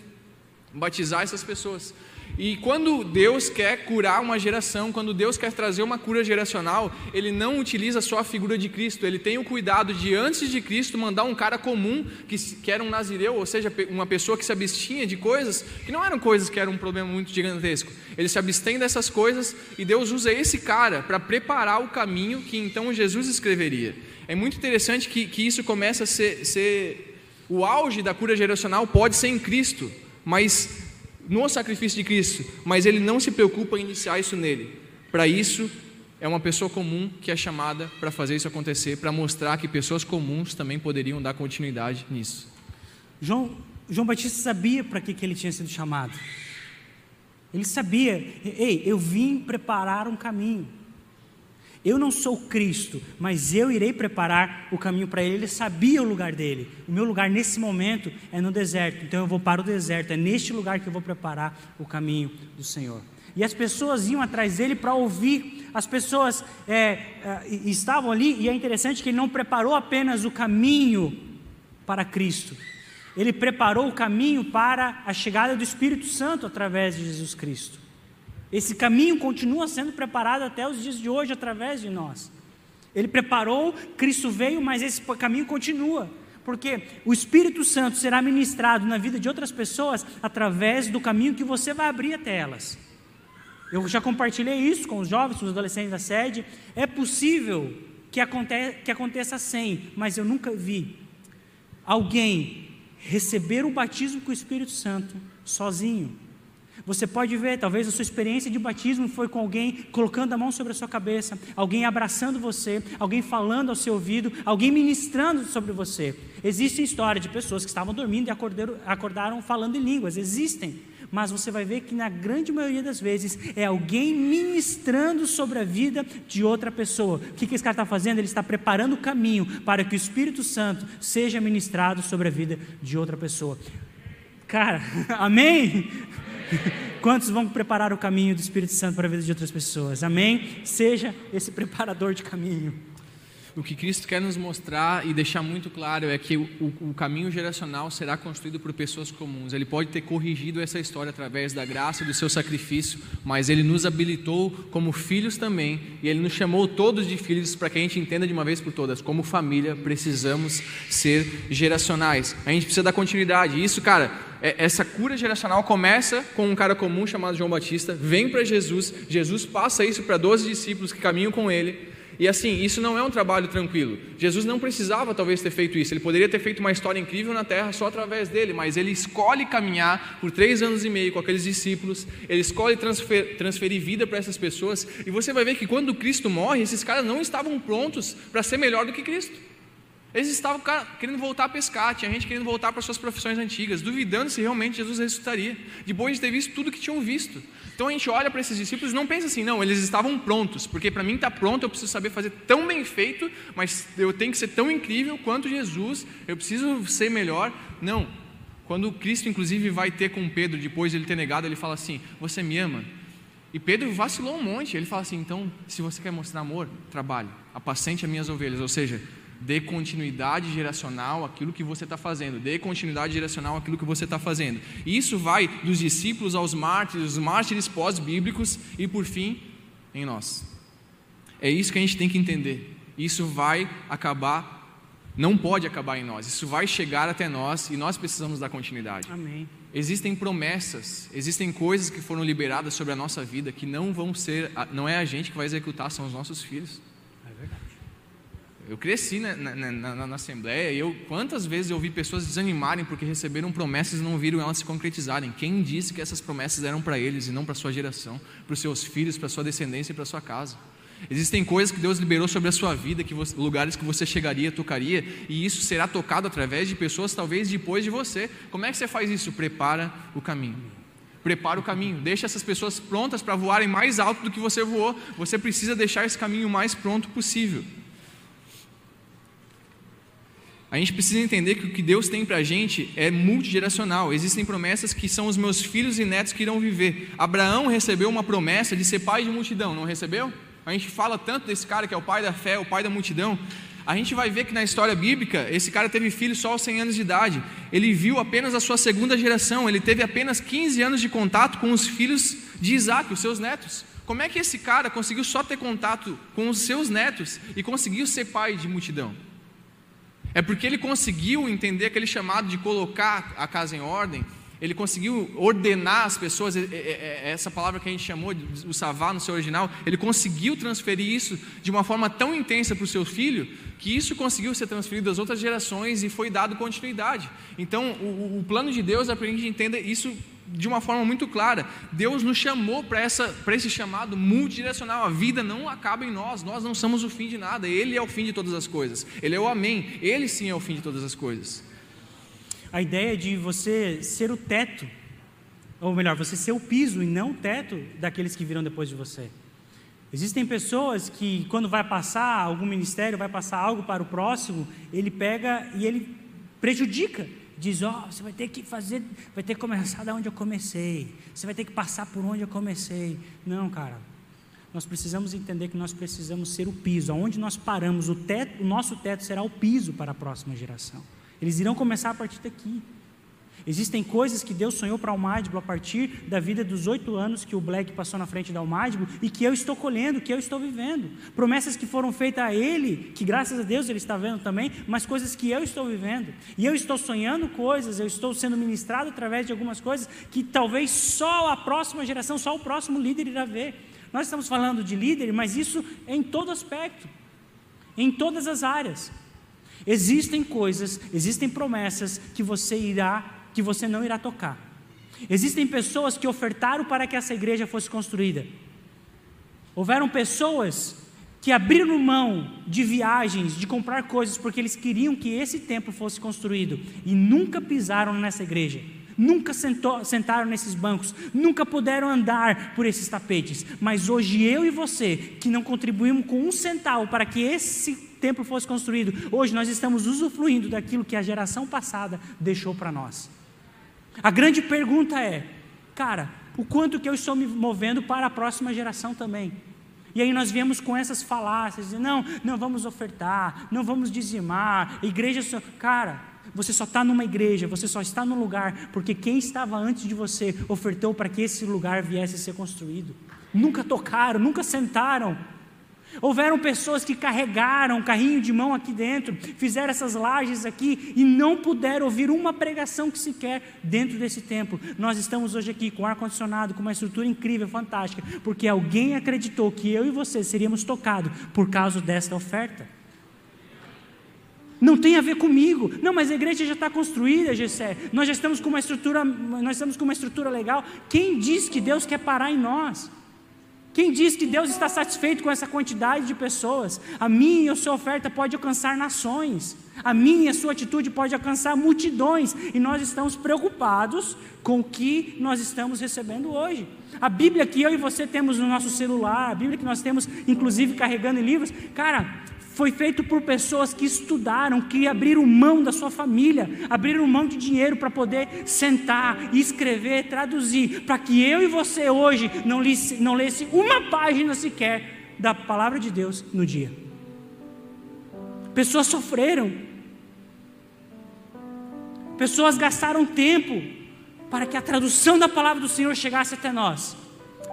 batizar essas pessoas. E quando Deus quer curar uma geração, quando Deus quer trazer uma cura geracional, Ele não utiliza só a figura de Cristo, Ele tem o cuidado de, antes de Cristo, mandar um cara comum, que, que era um nazireu, ou seja, uma pessoa que se abstinha de coisas que não eram coisas que eram um problema muito gigantesco. Ele se abstém dessas coisas e Deus usa esse cara para preparar o caminho que então Jesus escreveria. É muito interessante que, que isso começa a ser, ser. O auge da cura geracional pode ser em Cristo, mas no sacrifício de Cristo, mas ele não se preocupa em iniciar isso nele. Para isso, é uma pessoa comum que é chamada para fazer isso acontecer, para mostrar que pessoas comuns também poderiam dar continuidade nisso. João, João Batista sabia para que, que ele tinha sido chamado. Ele sabia, ei, eu vim preparar um caminho. Eu não sou Cristo, mas eu irei preparar o caminho para ele. Ele sabia o lugar dele. O meu lugar nesse momento é no deserto, então eu vou para o deserto. É neste lugar que eu vou preparar o caminho do Senhor. E as pessoas iam atrás dele para ouvir. As pessoas é, é, estavam ali, e é interessante que ele não preparou apenas o caminho para Cristo, ele preparou o caminho para a chegada do Espírito Santo através de Jesus Cristo. Esse caminho continua sendo preparado até os dias de hoje através de nós. Ele preparou, Cristo veio, mas esse caminho continua. Porque o Espírito Santo será ministrado na vida de outras pessoas através do caminho que você vai abrir até elas. Eu já compartilhei isso com os jovens, com os adolescentes da sede. É possível que, que aconteça sem, mas eu nunca vi alguém receber o batismo com o Espírito Santo sozinho. Você pode ver, talvez a sua experiência de batismo foi com alguém colocando a mão sobre a sua cabeça, alguém abraçando você, alguém falando ao seu ouvido, alguém ministrando sobre você. Existem histórias de pessoas que estavam dormindo e acordaram, acordaram falando em línguas, existem. Mas você vai ver que na grande maioria das vezes é alguém ministrando sobre a vida de outra pessoa. O que, que esse cara está fazendo? Ele está preparando o caminho para que o Espírito Santo seja ministrado sobre a vida de outra pessoa. Cara, amém? Quantos vão preparar o caminho do Espírito Santo para a vida de outras pessoas? Amém? Seja esse preparador de caminho. O que Cristo quer nos mostrar e deixar muito claro é que o, o, caminho geracional será construído por pessoas comuns. Ele pode ter corrigido essa história através da graça e do seu sacrifício, mas ele nos habilitou como filhos também, e ele nos chamou todos de filhos para que a gente entenda de uma vez por todas, como família precisamos ser geracionais. A gente precisa dar continuidade. Isso, cara, essa cura geracional começa com um cara comum chamado João Batista, vem para Jesus, Jesus passa isso para 12 discípulos que caminham com ele. E assim, isso não é um trabalho tranquilo. Jesus não precisava talvez ter feito isso. Ele poderia ter feito uma história incrível na terra só através dele, mas ele escolhe caminhar por três anos e meio com aqueles discípulos. Ele escolhe transfer, transferir vida para essas pessoas. E você vai ver que quando Cristo morre, esses caras não estavam prontos para ser melhor do que Cristo. Eles estavam querendo voltar a pescar, tinha gente querendo voltar para suas profissões antigas, duvidando se realmente Jesus ressuscitaria, depois de ter visto tudo que tinham visto. Então a gente olha para esses discípulos e não pensa assim, não, eles estavam prontos, porque para mim está pronto, eu preciso saber fazer tão bem feito, mas eu tenho que ser tão incrível quanto Jesus, eu preciso ser melhor. Não. Quando Cristo, inclusive, vai ter com Pedro, depois de ele ter negado, ele fala assim: Você me ama? E Pedro vacilou um monte. Ele fala assim: Então, se você quer mostrar amor, trabalhe, apacente as minhas ovelhas. Ou seja, Dê continuidade geracional àquilo que você está fazendo. Dê continuidade geracional àquilo que você está fazendo. E isso vai dos discípulos aos mártires, os mártires pós-bíblicos e, por fim, em nós. É isso que a gente tem que entender. Isso vai acabar, não pode acabar em nós. Isso vai chegar até nós e nós precisamos dar continuidade. Amém. Existem promessas, existem coisas que foram liberadas sobre a nossa vida que não vão ser, não é a gente que vai executar, são os nossos filhos. Eu cresci na, na, na, na, Assembleia e eu, quantas vezes eu vi pessoas desanimarem porque receberam promessas e não viram elas se concretizarem. Quem disse que essas promessas eram para eles e não para sua geração, para os seus filhos, para sua descendência e para sua casa? Existem coisas que Deus liberou sobre a sua vida, que você, lugares que você chegaria, tocaria, e isso será tocado através de pessoas talvez depois de você. Como é que você faz isso? Prepara o caminho. Prepara o caminho, deixa essas pessoas prontas para voarem mais alto do que você voou. Você precisa deixar esse caminho o mais pronto possível. A gente precisa entender que o que Deus tem para a gente é multigeracional. Existem promessas que são os meus filhos e netos que irão viver. Abraão recebeu uma promessa de ser pai de multidão, não recebeu? A gente fala tanto desse cara que é o pai da fé, o pai da multidão. A gente vai ver que na história bíblica, esse cara teve filho só aos 100 anos de idade. Ele viu apenas a sua segunda geração. Ele teve apenas 15 anos de contato com os filhos de Isaac, os seus netos. Como é que esse cara conseguiu só ter contato com os seus netos e conseguiu ser pai de multidão? É porque ele conseguiu entender aquele chamado de colocar a casa em ordem, ele conseguiu ordenar as pessoas, essa palavra que a gente chamou, o savá no seu original, ele conseguiu transferir isso de uma forma tão intensa para o seu filho, que isso conseguiu ser transferido às outras gerações e foi dado continuidade. Então, o, o plano de Deus é para a gente entenda isso de uma forma muito clara. Deus nos chamou para esse chamado multidirecional. A vida não acaba em nós, nós não somos o fim de nada. Ele é o fim de todas as coisas. Ele é o Amém. Ele sim é o fim de todas as coisas. A ideia de você ser o teto, ou melhor, você ser o piso e não o teto daqueles que virão depois de você. Existem pessoas que, quando vai passar algum ministério, vai passar algo para o próximo, ele pega e ele prejudica diz: Ó, oh, você vai ter que fazer, vai ter que começar da onde eu comecei, você vai ter que passar por onde eu comecei. Não, cara. Nós precisamos entender que nós precisamos ser o piso. Aonde nós paramos, o, teto, o nosso teto será o piso para a próxima geração. Eles irão começar a partir daqui. Existem coisas que Deus sonhou para o Almádiblo a partir da vida dos oito anos que o Black passou na frente da Almádiblo e que eu estou colhendo, que eu estou vivendo. Promessas que foram feitas a ele, que graças a Deus ele está vendo também, mas coisas que eu estou vivendo. E eu estou sonhando coisas, eu estou sendo ministrado através de algumas coisas que talvez só a próxima geração, só o próximo líder irá ver. Nós estamos falando de líder, mas isso em todo aspecto, em todas as áreas. Existem coisas, existem promessas que você irá que você não irá tocar. Existem pessoas que ofertaram para que essa igreja fosse construída. Houveram pessoas que abriram mão de viagens, de comprar coisas, porque eles queriam que esse templo fosse construído e nunca pisaram nessa igreja, nunca sentou, sentaram nesses bancos, nunca puderam andar por esses tapetes. Mas hoje eu e você, que não contribuímos com um centavo para que esse templo fosse construído, hoje nós estamos usufruindo daquilo que a geração passada deixou para nós. A grande pergunta é, cara, o quanto que eu estou me movendo para a próxima geração também? E aí nós viemos com essas falácias, não, não vamos ofertar, não vamos dizimar, igreja só, cara, você só está numa igreja, você só está num lugar, porque quem estava antes de você ofertou para que esse lugar viesse a ser construído. Nunca tocaram, nunca sentaram, Houveram pessoas que carregaram um carrinho de mão aqui dentro, fizeram essas lajes aqui e não puderam ouvir uma pregação que sequer dentro desse templo. Nós estamos hoje aqui com ar-condicionado, com uma estrutura incrível, fantástica, porque alguém acreditou que eu e você seríamos tocados por causa desta oferta. Não tem a ver comigo. Não, mas a igreja já está construída, Gessé. Nós já estamos com uma estrutura, nós estamos com uma estrutura legal. Quem diz que Deus quer parar em nós? Quem diz que Deus está satisfeito com essa quantidade de pessoas? A minha e a sua oferta pode alcançar nações. A minha e a sua atitude pode alcançar multidões e nós estamos preocupados com o que nós estamos recebendo hoje. A Bíblia que eu e você temos no nosso celular, a Bíblia que nós temos inclusive carregando em livros, cara, foi feito por pessoas que estudaram, que abriram mão da sua família, abriram mão de dinheiro para poder sentar, escrever, traduzir, para que eu e você hoje não lesse, não lesse uma página sequer da palavra de Deus no dia. Pessoas sofreram, pessoas gastaram tempo para que a tradução da palavra do Senhor chegasse até nós.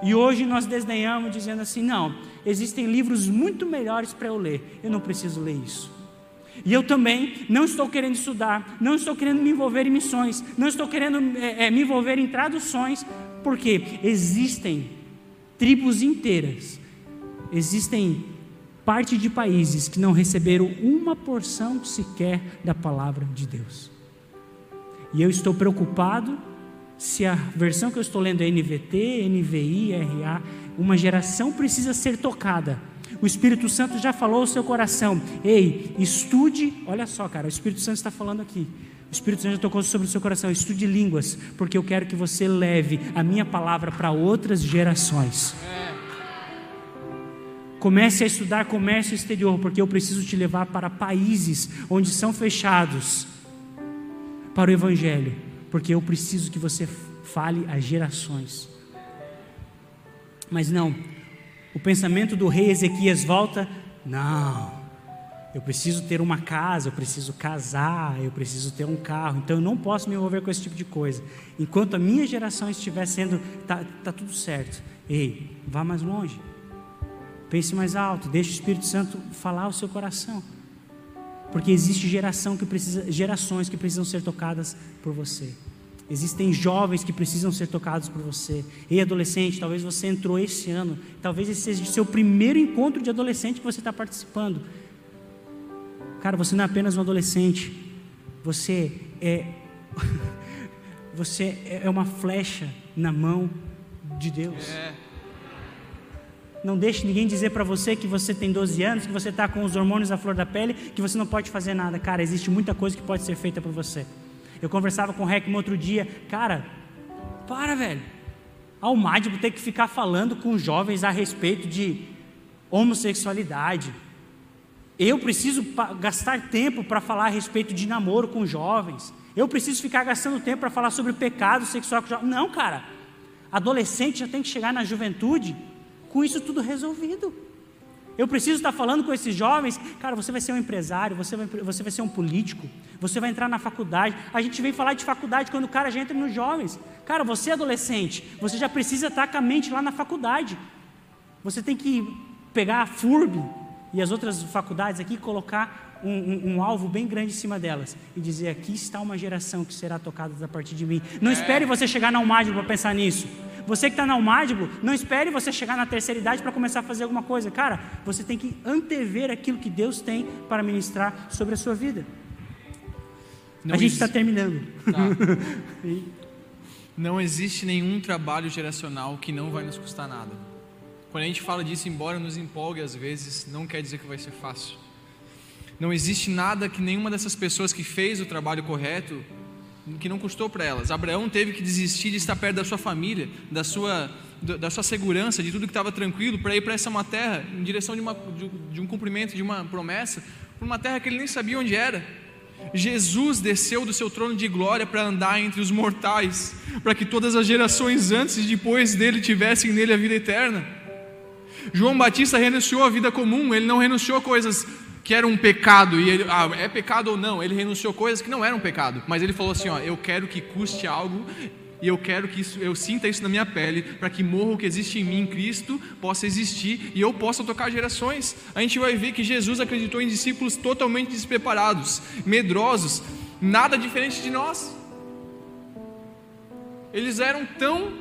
E hoje nós desdenhamos dizendo assim: não, existem livros muito melhores para eu ler, eu não preciso ler isso. E eu também não estou querendo estudar, não estou querendo me envolver em missões, não estou querendo é, é, me envolver em traduções, porque existem tribos inteiras, existem parte de países que não receberam uma porção sequer da palavra de Deus. E eu estou preocupado se a versão que eu estou lendo é NVT, NVI, RA, uma geração precisa ser tocada. O Espírito Santo já falou ao seu coração: ei, estude. Olha só, cara, o Espírito Santo está falando aqui. O Espírito Santo já tocou sobre o seu coração: estude línguas, porque eu quero que você leve a minha palavra para outras gerações. Comece a estudar comércio exterior, porque eu preciso te levar para países onde são fechados para o Evangelho porque eu preciso que você fale a gerações. Mas não, o pensamento do rei Ezequias volta: não, eu preciso ter uma casa, eu preciso casar, eu preciso ter um carro, então eu não posso me envolver com esse tipo de coisa. Enquanto a minha geração estiver sendo, tá, tá tudo certo. Ei, vá mais longe, pense mais alto, deixe o Espírito Santo falar o seu coração, porque existe geração que precisa, gerações que precisam ser tocadas por você. Existem jovens que precisam ser tocados por você. Ei, adolescente, talvez você entrou esse ano. Talvez esse seja o seu primeiro encontro de adolescente que você está participando. Cara, você não é apenas um adolescente. Você é. você é uma flecha na mão de Deus. É. Não deixe ninguém dizer para você que você tem 12 anos, que você está com os hormônios à flor da pele, que você não pode fazer nada. Cara, existe muita coisa que pode ser feita por você. Eu conversava com o um outro dia, cara, para, velho. Ao Madibo ter que ficar falando com jovens a respeito de homossexualidade. Eu preciso gastar tempo para falar a respeito de namoro com jovens. Eu preciso ficar gastando tempo para falar sobre pecado sexual com jovens. Não, cara. Adolescente já tem que chegar na juventude com isso tudo resolvido. Eu preciso estar falando com esses jovens, cara, você vai ser um empresário, você vai, você vai ser um político, você vai entrar na faculdade. A gente vem falar de faculdade quando o cara já entra nos jovens. Cara, você é adolescente, você já precisa estar com a mente lá na faculdade. Você tem que pegar a FURB e as outras faculdades aqui e colocar um, um, um, alvo bem grande em cima delas e dizer: aqui está uma geração que será tocada a partir de mim. Não é. espere você chegar na Almádio para pensar nisso. Você que está na Almádigo, não espere você chegar na terceira idade para começar a fazer alguma coisa. Cara, você tem que antever aquilo que Deus tem para ministrar sobre a sua vida. Não a gente está terminando. Tá. não existe nenhum trabalho geracional que não vai nos custar nada. Quando a gente fala disso, embora nos empolgue às vezes, não quer dizer que vai ser fácil. Não existe nada que nenhuma dessas pessoas que fez o trabalho correto que não custou para elas. Abraão teve que desistir de estar perto da sua família, da sua, da sua segurança, de tudo que estava tranquilo, para ir para essa uma terra, em direção de, uma, de, de um cumprimento de uma promessa, para uma terra que ele nem sabia onde era. Jesus desceu do seu trono de glória para andar entre os mortais, para que todas as gerações antes e depois dele tivessem nele a vida eterna. João Batista renunciou à vida comum, ele não renunciou a coisas que era um pecado e ele, ah, é pecado ou não, ele renunciou coisas que não eram pecado, mas ele falou assim, ó, eu quero que custe algo e eu quero que isso, eu sinta isso na minha pele, para que morra o que existe em mim, Cristo, possa existir e eu possa tocar gerações. A gente vai ver que Jesus acreditou em discípulos totalmente despreparados, medrosos, nada diferente de nós. Eles eram tão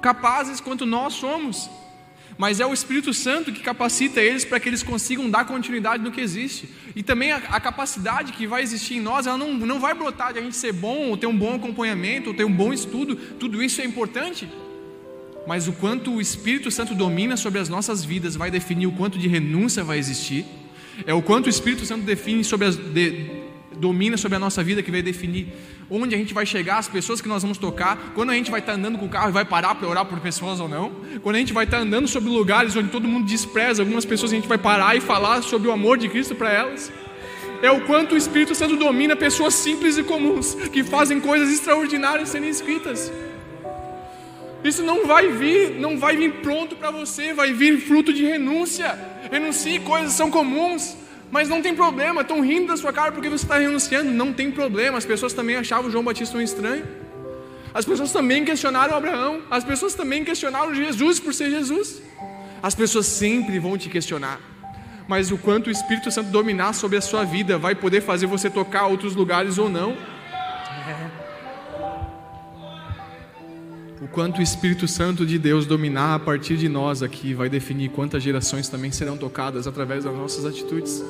capazes quanto nós somos mas é o Espírito Santo que capacita eles para que eles consigam dar continuidade no que existe. E também a, a, capacidade que vai existir em nós, ela não, não vai brotar de a gente ser bom, ou ter um bom acompanhamento, ou ter um bom estudo, tudo isso é importante. Mas o quanto o Espírito Santo domina sobre as nossas vidas vai definir o quanto de renúncia vai existir, é o quanto o Espírito Santo define sobre as, de, domina sobre a nossa vida, que vai definir onde a gente vai chegar, as pessoas que nós vamos tocar, quando a gente vai estar andando com o carro e vai parar para orar por pessoas ou não, quando a gente vai estar andando sobre lugares onde todo mundo despreza algumas pessoas, a gente vai parar e falar sobre o amor de Cristo para elas. É o quanto o Espírito Santo domina pessoas simples e comuns que fazem coisas extraordinárias serem escritas. Isso não vai vir, não vai vir pronto para você, vai vir fruto de renúncia. Renuncie, coisas são comuns, mas não tem problema. Estão rindo da sua cara porque você está renunciando, não tem problema. As pessoas também achavam João Batista um estranho. As pessoas também questionaram Abraão. As pessoas também questionaram Jesus por ser Jesus. As pessoas sempre vão te questionar. Mas o quanto o Espírito Santo dominar sobre a sua vida vai poder fazer você tocar outros lugares ou não. O quanto o Espírito Santo de Deus dominar a partir de nós aqui vai definir quantas gerações também serão tocadas através das nossas atitudes.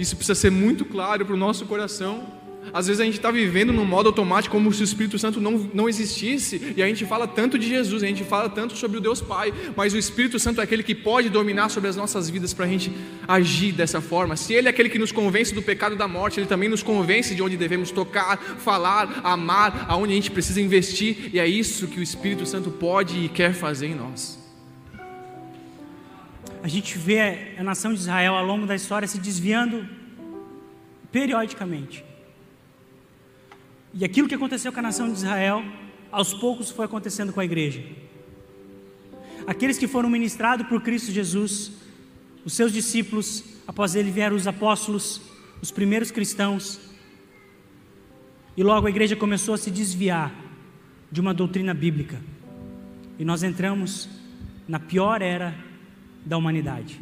Isso precisa ser muito claro para o nosso coração. Às vezes a gente está vivendo num modo automático como se o Espírito Santo não, não existisse, e a gente fala tanto de Jesus, a gente fala tanto sobre o Deus Pai, mas o Espírito Santo é aquele que pode dominar sobre as nossas vidas para a gente agir dessa forma. Se Ele é aquele que nos convence do pecado da morte, Ele também nos convence de onde devemos tocar, falar, amar, aonde a gente precisa investir, e é isso que o Espírito Santo pode e quer fazer em nós. A gente vê a nação de Israel ao longo da história se desviando periodicamente. E aquilo que aconteceu com a nação de Israel, aos poucos foi acontecendo com a igreja. Aqueles que foram ministrados por Cristo Jesus, os seus discípulos, após ele vieram os apóstolos, os primeiros cristãos, e logo a igreja começou a se desviar de uma doutrina bíblica. E nós entramos na pior era da humanidade.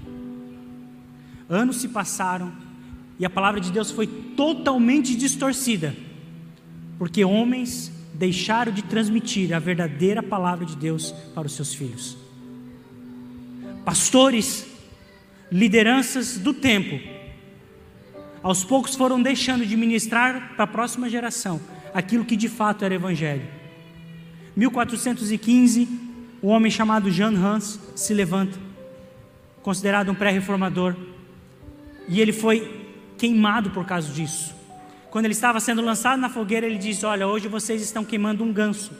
Anos se passaram e a palavra de Deus foi totalmente distorcida porque homens deixaram de transmitir a verdadeira palavra de Deus para os seus filhos. Pastores, lideranças do tempo, aos poucos foram deixando de ministrar para a próxima geração aquilo que de fato era evangelho. 1415, um homem chamado Jan Hans se levanta, considerado um pré-reformador, e ele foi queimado por causa disso. Quando ele estava sendo lançado na fogueira, ele disse: Olha, hoje vocês estão queimando um ganso,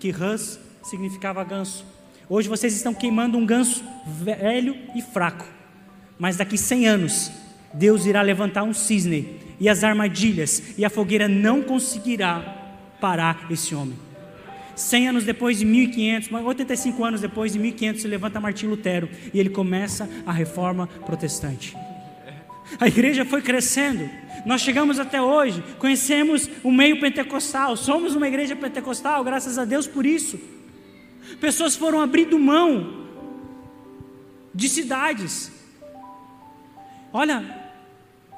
que Hus significava ganso. Hoje vocês estão queimando um ganso velho e fraco, mas daqui 100 anos, Deus irá levantar um cisne e as armadilhas, e a fogueira não conseguirá parar esse homem. 100 anos depois de 1500, 85 anos depois de 1500, se levanta Martim Lutero e ele começa a reforma protestante. A igreja foi crescendo, nós chegamos até hoje, conhecemos o meio pentecostal, somos uma igreja pentecostal, graças a Deus por isso. Pessoas foram abrindo mão de cidades. Olha,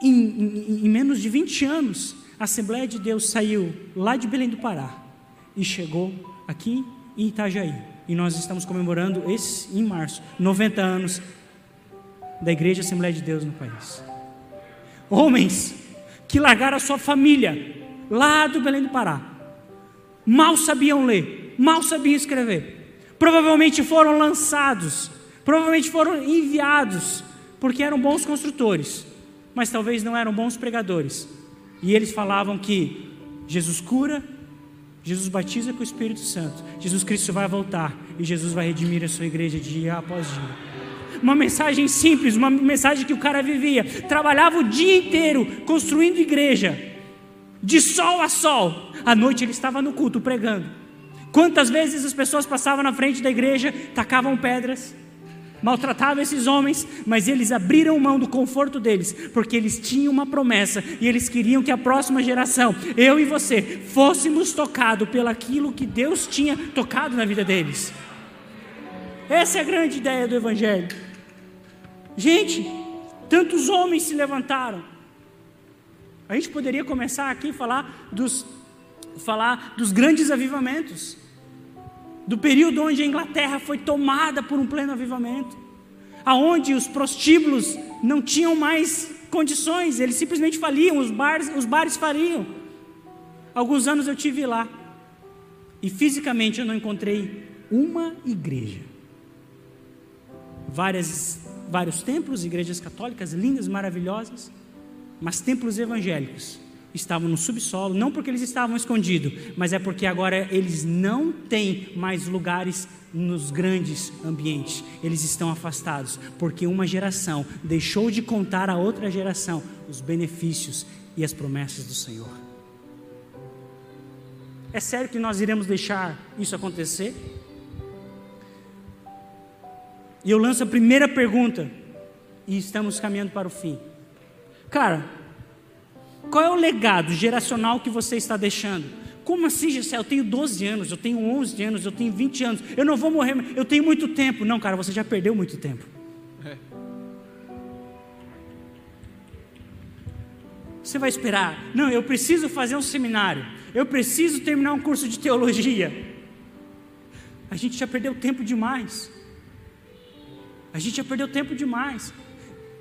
em, em, em menos de 20 anos, a Assembleia de Deus saiu lá de Belém do Pará e chegou aqui em Itajaí. E nós estamos comemorando esse em março, 90 anos da Igreja Assembleia de Deus no país. Homens que largaram a sua família lá do Belém do Pará. Mal sabiam ler, mal sabiam escrever. Provavelmente foram lançados, provavelmente foram enviados, porque eram bons construtores, mas talvez não eram bons pregadores. E eles falavam que Jesus cura, Jesus batiza com o Espírito Santo, Jesus Cristo vai voltar e Jesus vai redimir a sua igreja dia após dia uma mensagem simples, uma mensagem que o cara vivia. Trabalhava o dia inteiro construindo igreja, de sol a sol. À noite ele estava no culto pregando. Quantas vezes as pessoas passavam na frente da igreja, tacavam pedras, maltratavam esses homens, mas eles abriram mão do conforto deles, porque eles tinham uma promessa e eles queriam que a próxima geração, eu e você, fôssemos tocados pelaquilo que Deus tinha tocado na vida deles. Essa é a grande ideia do Evangelho. Gente, tantos homens se levantaram. A gente poderia começar aqui a falar dos, falar dos grandes avivamentos, do período onde a Inglaterra foi tomada por um pleno avivamento, aonde os prostíbulos não tinham mais condições, eles simplesmente faliam, os bares, os bares faliam. Alguns anos eu tive lá e fisicamente eu não encontrei uma igreja. Várias vários templos, igrejas católicas lindas, maravilhosas, Mas templos evangélicos estavam no subsolo, não porque eles estavam escondidos, mas é porque agora eles não têm mais lugares nos grandes ambientes, eles estão afastados, porque uma geração deixou de contar a outra geração os benefícios e as promessas do Senhor. É sério que nós iremos deixar isso acontecer? E eu lanço a primeira pergunta, e estamos caminhando para o fim. Cara, qual é o legado geracional que você está deixando? Como assim, Gessé? Eu tenho 12 anos, eu tenho 11 anos, eu tenho 20 anos, eu não vou morrer, eu tenho muito tempo. Não, cara, você já perdeu muito tempo. É. Você vai esperar? Não, eu preciso fazer um seminário, eu preciso terminar um curso de teologia. A gente já perdeu tempo demais. A gente já perdeu tempo demais.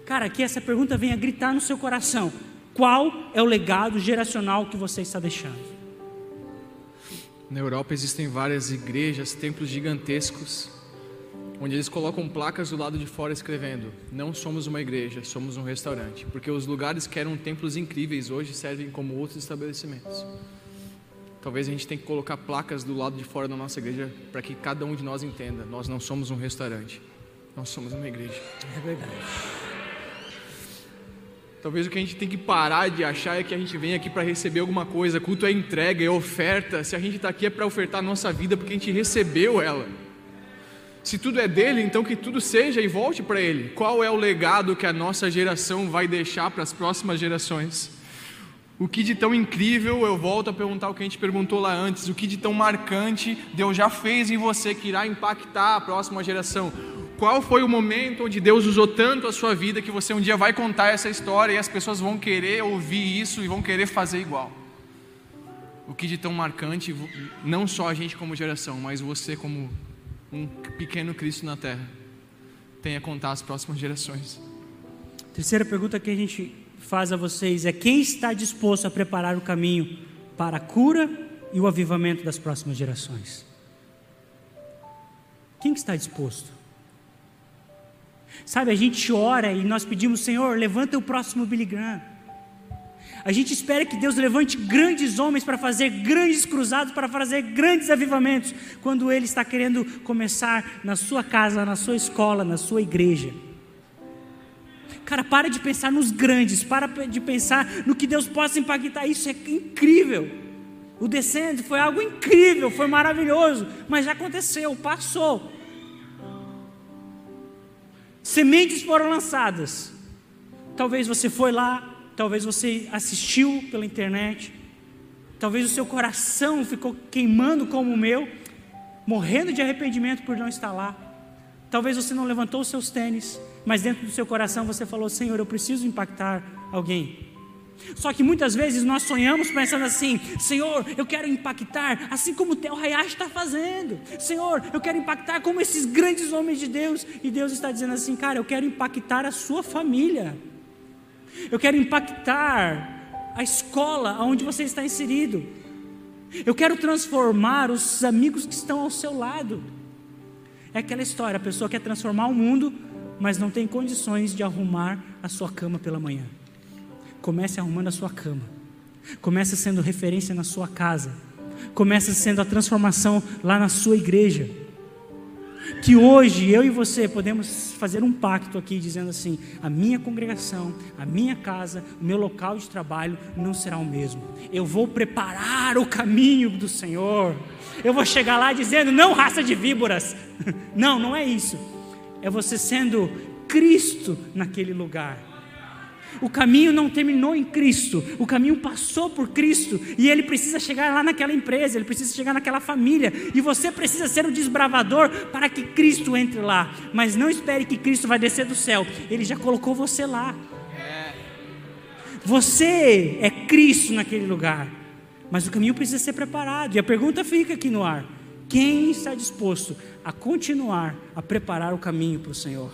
Cara, que essa pergunta venha gritar no seu coração. Qual é o legado geracional que você está deixando? Na Europa existem várias igrejas, templos gigantescos, onde eles colocam placas do lado de fora escrevendo: Não somos uma igreja, somos um restaurante. Porque os lugares que eram templos incríveis hoje servem como outros estabelecimentos. Talvez a gente tenha que colocar placas do lado de fora da nossa igreja para que cada um de nós entenda: nós não somos um restaurante, nós somos uma igreja. É verdade. Talvez o que a gente tem que parar de achar é que a gente vem aqui para receber alguma coisa, culto é entrega, é oferta. Se a gente está aqui é para ofertar a nossa vida porque a gente recebeu ela. Se tudo é dele, então que tudo seja e volte para ele. Qual é o legado que a nossa geração vai deixar para as próximas gerações? O que de tão incrível, eu volto a perguntar o que a gente perguntou lá antes, o que de tão marcante Deus já fez em você que irá impactar a próxima geração? Qual foi o momento onde Deus usou tanto a sua vida que você um dia vai contar essa história e as pessoas vão querer ouvir isso e vão querer fazer igual? O que de tão marcante, não só a gente como geração, mas você como um pequeno Cristo na terra, tem a contar às próximas gerações? Terceira pergunta que a gente faz a vocês é: quem está disposto a preparar o caminho para a cura e o avivamento das próximas gerações? Quem está disposto? Sabe, a gente ora e nós pedimos, Senhor, levanta o próximo Billy Graham. A gente espera que Deus levante grandes homens para fazer grandes cruzados, para fazer grandes avivamentos, quando Ele está querendo começar na sua casa, na sua escola, na sua igreja. Cara, para de pensar nos grandes, para de pensar no que Deus possa impactar. Isso é incrível. O descendo foi algo incrível, foi maravilhoso, mas já aconteceu, passou. Sementes foram lançadas. Talvez você foi lá, talvez você assistiu pela internet, talvez o seu coração ficou queimando como o meu, morrendo de arrependimento por não estar lá. Talvez você não levantou os seus tênis, mas dentro do seu coração você falou: Senhor, eu preciso impactar alguém. Só que muitas vezes nós sonhamos pensando assim: Senhor, eu quero impactar, assim como o Theo Hayashi está fazendo. Senhor, eu quero impactar como esses grandes homens de Deus. E Deus está dizendo assim: Cara, eu quero impactar a sua família. Eu quero impactar a escola onde você está inserido. Eu quero transformar os amigos que estão ao seu lado. É aquela história: a pessoa quer transformar o mundo, mas não tem condições de arrumar a sua cama pela manhã. Comece arrumando a sua cama. Comece sendo referência na sua casa. Comece sendo a transformação lá na sua igreja. Que hoje eu e você podemos fazer um pacto aqui dizendo assim: a minha congregação, a minha casa, o meu local de trabalho não será o mesmo. Eu vou preparar o caminho do Senhor. Eu vou chegar lá dizendo: não raça de víboras. Não, não é isso. É você sendo Cristo naquele lugar o caminho não terminou em Cristo, o caminho passou por Cristo. E ele precisa chegar lá naquela empresa, ele precisa chegar naquela família. E você precisa ser o desbravador para que Cristo entre lá. Mas não espere que Cristo vai descer do céu, ele já colocou você lá. Você é Cristo naquele lugar, mas o caminho precisa ser preparado. E a pergunta fica aqui no ar: quem está disposto a continuar a preparar o caminho para o Senhor?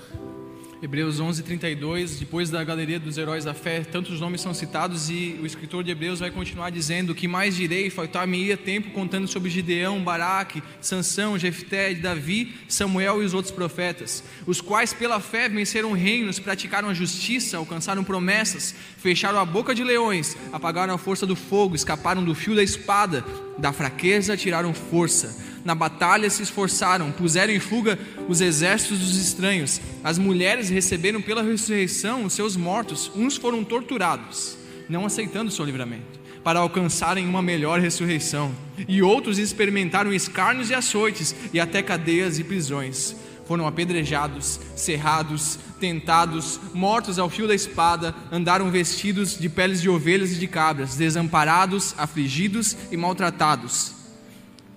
Hebreus 11, 32, depois da galeria dos heróis da fé, tantos nomes são citados e o escritor de Hebreus vai continuar dizendo: que mais direi? Faltar-me-ia tempo contando sobre Gideão, Baraque, Sansão, Jefté, Davi, Samuel e os outros profetas, os quais pela fé venceram reinos, praticaram a justiça, alcançaram promessas, fecharam a boca de leões, apagaram a força do fogo, escaparam do fio da espada, da fraqueza tiraram força na batalha se esforçaram, puseram em fuga os exércitos dos estranhos. As mulheres receberam pela ressurreição os seus mortos, uns foram torturados, não aceitando o seu livramento, para alcançarem uma melhor ressurreição, e outros experimentaram escárnios e açoites, e até cadeias e prisões. Foram apedrejados, cerrados, tentados, mortos ao fio da espada, andaram vestidos de peles de ovelhas e de cabras, desamparados, afligidos e maltratados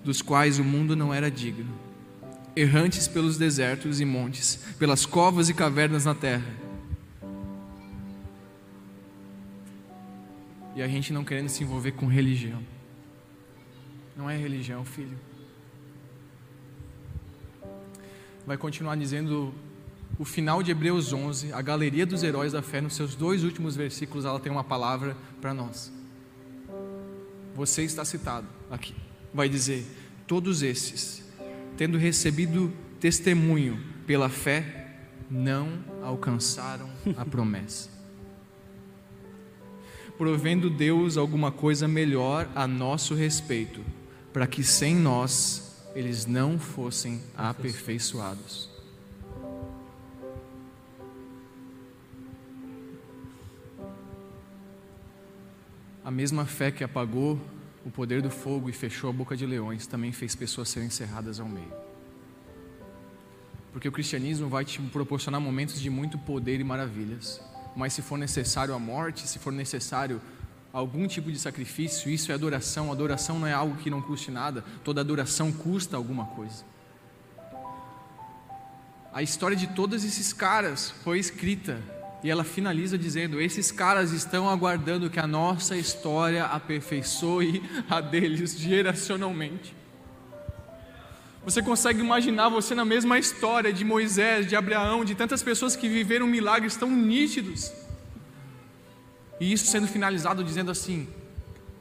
dos quais o mundo não era digno, errantes pelos desertos e montes, pelas covas e cavernas na terra. E a gente não querendo se envolver com religião. Não é religião, filho. Vai continuar dizendo o final de Hebreus 11, a galeria dos heróis da fé, nos seus dois últimos versículos, ela tem uma palavra para nós. Você está citado aqui vai dizer: todos esses, tendo recebido testemunho pela fé, não alcançaram a promessa. Provendo Deus alguma coisa melhor a nosso respeito, para que sem nós eles não fossem aperfeiçoados. A mesma fé que apagou o poder do fogo e fechou a boca de leões também fez pessoas serem encerradas ao meio. Porque o cristianismo vai te proporcionar momentos de muito poder e maravilhas, mas se for necessário a morte, se for necessário algum tipo de sacrifício, isso é adoração. Adoração não é algo que não custe nada, toda adoração custa alguma coisa. A história de todos esses caras foi escrita e ela finaliza dizendo: Esses caras estão aguardando que a nossa história aperfeiçoe a deles geracionalmente. Você consegue imaginar você na mesma história de Moisés, de Abraão, de tantas pessoas que viveram milagres tão nítidos. E isso sendo finalizado dizendo assim: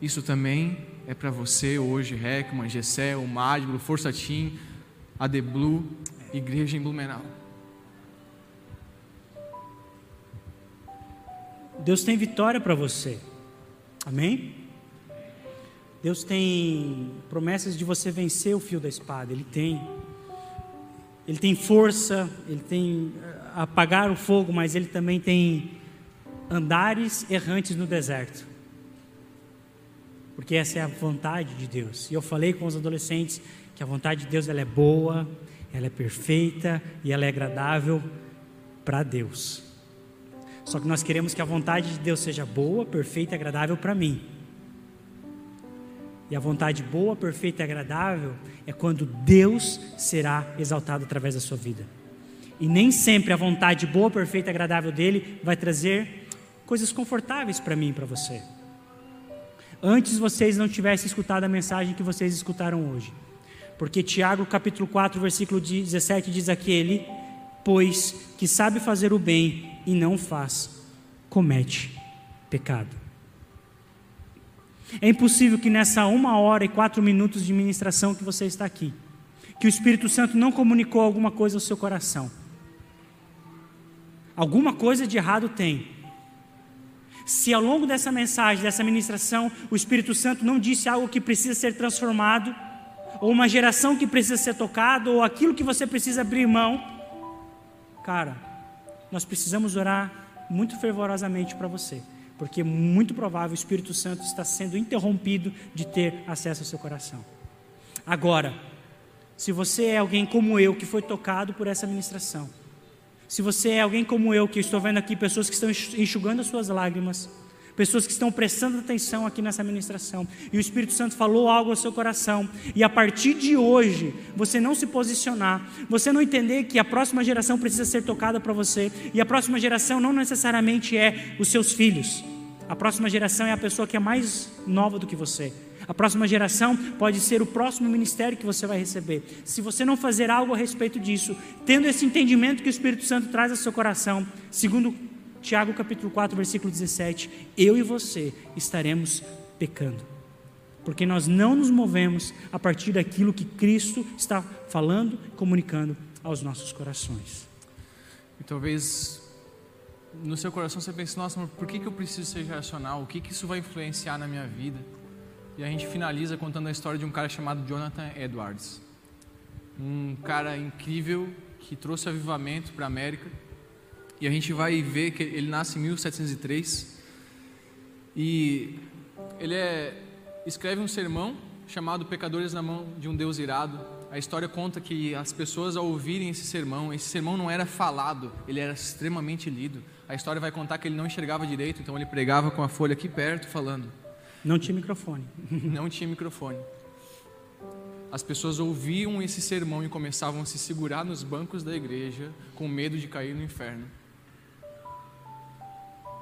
Isso também é para você hoje, Heckman, Gessé, o Mádiblo, Força Team, a The Blue, Igreja em Blumenau. Deus tem vitória para você. Amém? Deus tem promessas de você vencer o fio da espada. Ele tem. Ele tem força, ele tem eh, apagar o fogo, mas ele também tem andares errantes no deserto. Porque essa é a vontade de Deus. E eu falei com os adolescentes que a vontade de Deus ela é boa, ela é perfeita e ela é agradável para Deus. Só que nós queremos que a vontade de Deus seja boa, perfeita e agradável para mim. E a vontade boa, perfeita e agradável é quando Deus será exaltado através da sua vida. E nem sempre a vontade boa, perfeita e agradável dele vai trazer coisas confortáveis para mim e para você. Antes vocês não tivessem escutado a mensagem que vocês escutaram hoje. Porque Tiago capítulo 4, versículo 17 diz aquele, pois que sabe fazer o bem e não faz, comete pecado. É impossível que nessa uma hora e quatro minutos de ministração que você está aqui, que o Espírito Santo não comunicou alguma coisa ao seu coração. Alguma coisa de errado tem. Se ao longo dessa mensagem, dessa ministração, o Espírito Santo não disse algo que precisa ser transformado, ou uma geração que precisa ser tocada, ou aquilo que você precisa abrir mão, cara, nós precisamos orar muito fervorosamente para você, porque muito provável o Espírito Santo está sendo interrompido de ter acesso ao seu coração. Agora, se você é alguém como eu que foi tocado por essa ministração, se você é alguém como eu que estou vendo aqui pessoas que estão enxugando as suas lágrimas, pessoas que estão prestando atenção aqui nessa ministração, e o Espírito Santo falou algo ao seu coração, e a partir de hoje, você não se posicionar, você não entender que a próxima geração precisa ser tocada para você, e a próxima geração não necessariamente é os seus filhos, a próxima geração é a pessoa que é mais nova do que você, A próxima geração pode ser o próximo ministério que você vai receber. Se você não fazer algo a respeito disso, tendo esse entendimento que o Espírito Santo traz ao seu coração, segundo Tiago capítulo 4, versículo 17, eu e você estaremos pecando. Porque nós não nos movemos a partir daquilo que Cristo está falando, comunicando aos nossos corações. E talvez no seu coração você pense, nossa, mas por que, que eu preciso ser racional? O que, que isso vai influenciar na minha vida? E a gente finaliza contando a história de um cara chamado Jonathan Edwards. Um cara incrível que trouxe avivamento para a América. E a gente vai ver que ele nasce em 1703. E ele é, escreve um sermão chamado Pecadores na Mão de um Deus Irado a história conta que as pessoas ao ouvirem esse sermão, esse sermão não era falado, ele era extremamente lido. A história vai contar que ele não enxergava direito, então ele pregava com a folha aqui perto falando. Não tinha microfone. não tinha microfone. As pessoas ouviam esse sermão e começavam a se segurar nos bancos da igreja com medo de cair no inferno.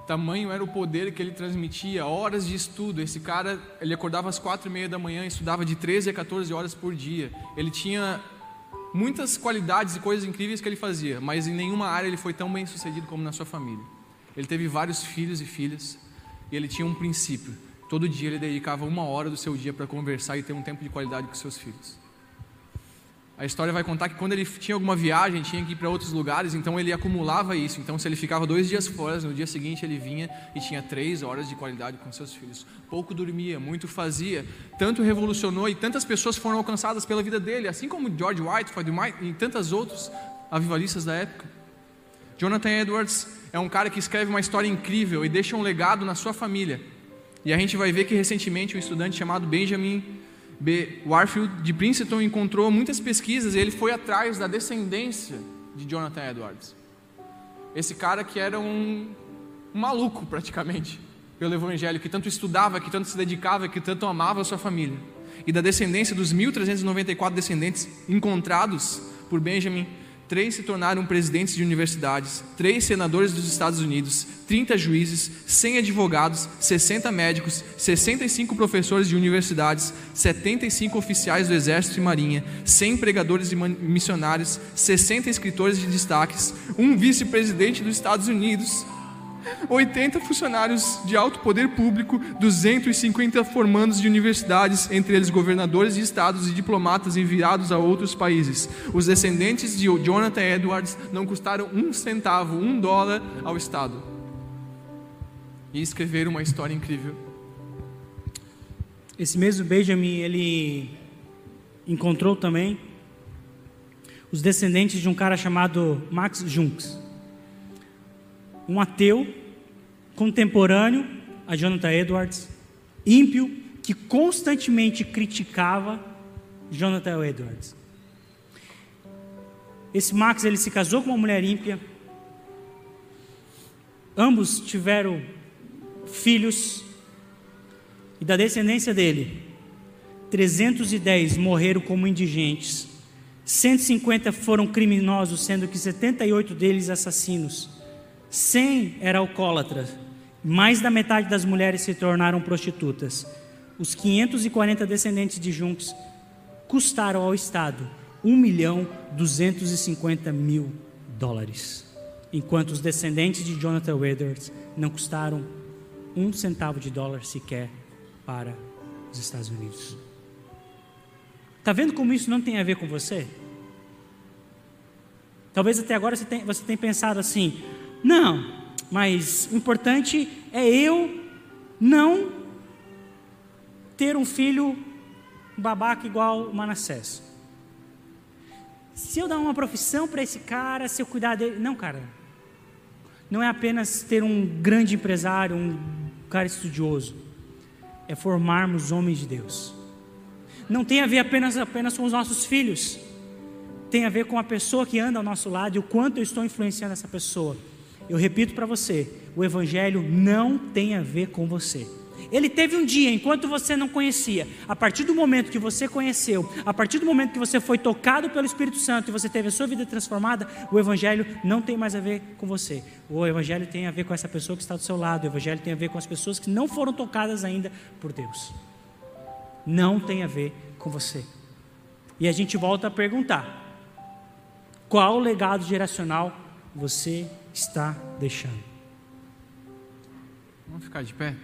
Tamanho era o poder que ele transmitia, horas de estudo. Esse cara, ele acordava às quatro e meia da manhã, estudava de 13 a 14 horas por dia. Ele tinha muitas qualidades e coisas incríveis que ele fazia, mas em nenhuma área ele foi tão bem sucedido como na sua família. Ele teve vários filhos e filhas, e ele tinha um princípio. Todo dia ele dedicava uma hora do seu dia para conversar e ter um tempo de qualidade com seus filhos. A história vai contar que quando ele tinha alguma viagem, tinha que ir para outros lugares, então ele acumulava isso. Então, se ele ficava dois dias fora, no dia seguinte ele vinha e tinha três horas de qualidade com seus filhos. Pouco dormia, muito fazia. Tanto revolucionou e tantas pessoas foram alcançadas pela vida dele, assim como George White e tantas outros avivalistas da época. Jonathan Edwards é um cara que escreve uma história incrível e deixa um legado na sua família. E a gente vai ver que recentemente um estudante chamado Benjamin B. Warfield de Princeton encontrou muitas pesquisas e ele foi atrás da descendência de Jonathan Edwards. Esse cara que era um, um maluco praticamente pelo evangelho, que tanto estudava, que tanto se dedicava, que tanto amava a sua família. E da descendência dos 1394 descendentes encontrados por Benjamin três se tornaram presidentes de universidades, três senadores dos Estados Unidos, 30 juízes, 100 advogados, 60 médicos, 65 professores de universidades, 75 oficiais do Exército e Marinha, 100 pregadores e missionários, 60 escritores de destaques, um vice-presidente dos Estados Unidos, 80 funcionários de alto poder público, 250 formandos de universidades, entre eles governadores de estados e diplomatas enviados a outros países. Os descendentes de Jonathan Edwards não custaram um centavo, um dólar ao Estado. E escreveram uma história incrível. Esse mesmo Benjamin, ele encontrou também os descendentes de um cara chamado Max Junks um ateu contemporâneo a Jonathan Edwards, ímpio, que constantemente criticava Jonathan Edwards. Esse Max ele se casou com uma mulher ímpia. Ambos tiveram filhos e da descendência dele, 310 morreram como indigentes. 150 foram criminosos, sendo que 78 deles assassinos. 100 era alcoólatra, mais da metade das mulheres se tornaram prostitutas. Os 540 descendentes de Junks custaram ao Estado 1 milhão 250 mil dólares, enquanto os descendentes de Jonathan Edwards não custaram um centavo de dólar sequer para os Estados Unidos. Está vendo como isso não tem a ver com você? Talvez até agora você tenha, você tenha pensado assim: não, mas o importante é eu não ter um filho babaca igual o Manassés. Se eu dar uma profissão para esse cara, se eu cuidar dele. Não, cara. Não é apenas ter um grande empresário, um cara estudioso. É formarmos homens de Deus. Não tem a ver apenas, apenas com os nossos filhos. Tem a ver com a pessoa que anda ao nosso lado e o quanto eu estou influenciando essa pessoa. Eu repito para você: o Evangelho não tem a ver com você. Ele teve um dia, enquanto você não conhecia, a partir do momento que você conheceu, a partir do momento que você foi tocado pelo Espírito Santo e você teve a sua vida transformada, o Evangelho não tem mais a ver com você. O Evangelho tem a ver com essa pessoa que está do seu lado, o Evangelho tem a ver com as pessoas que não foram tocadas ainda por Deus. não tem a ver com você. E a gente volta a perguntar: qual legado geracional você está deixando? Vamos ficar de pé?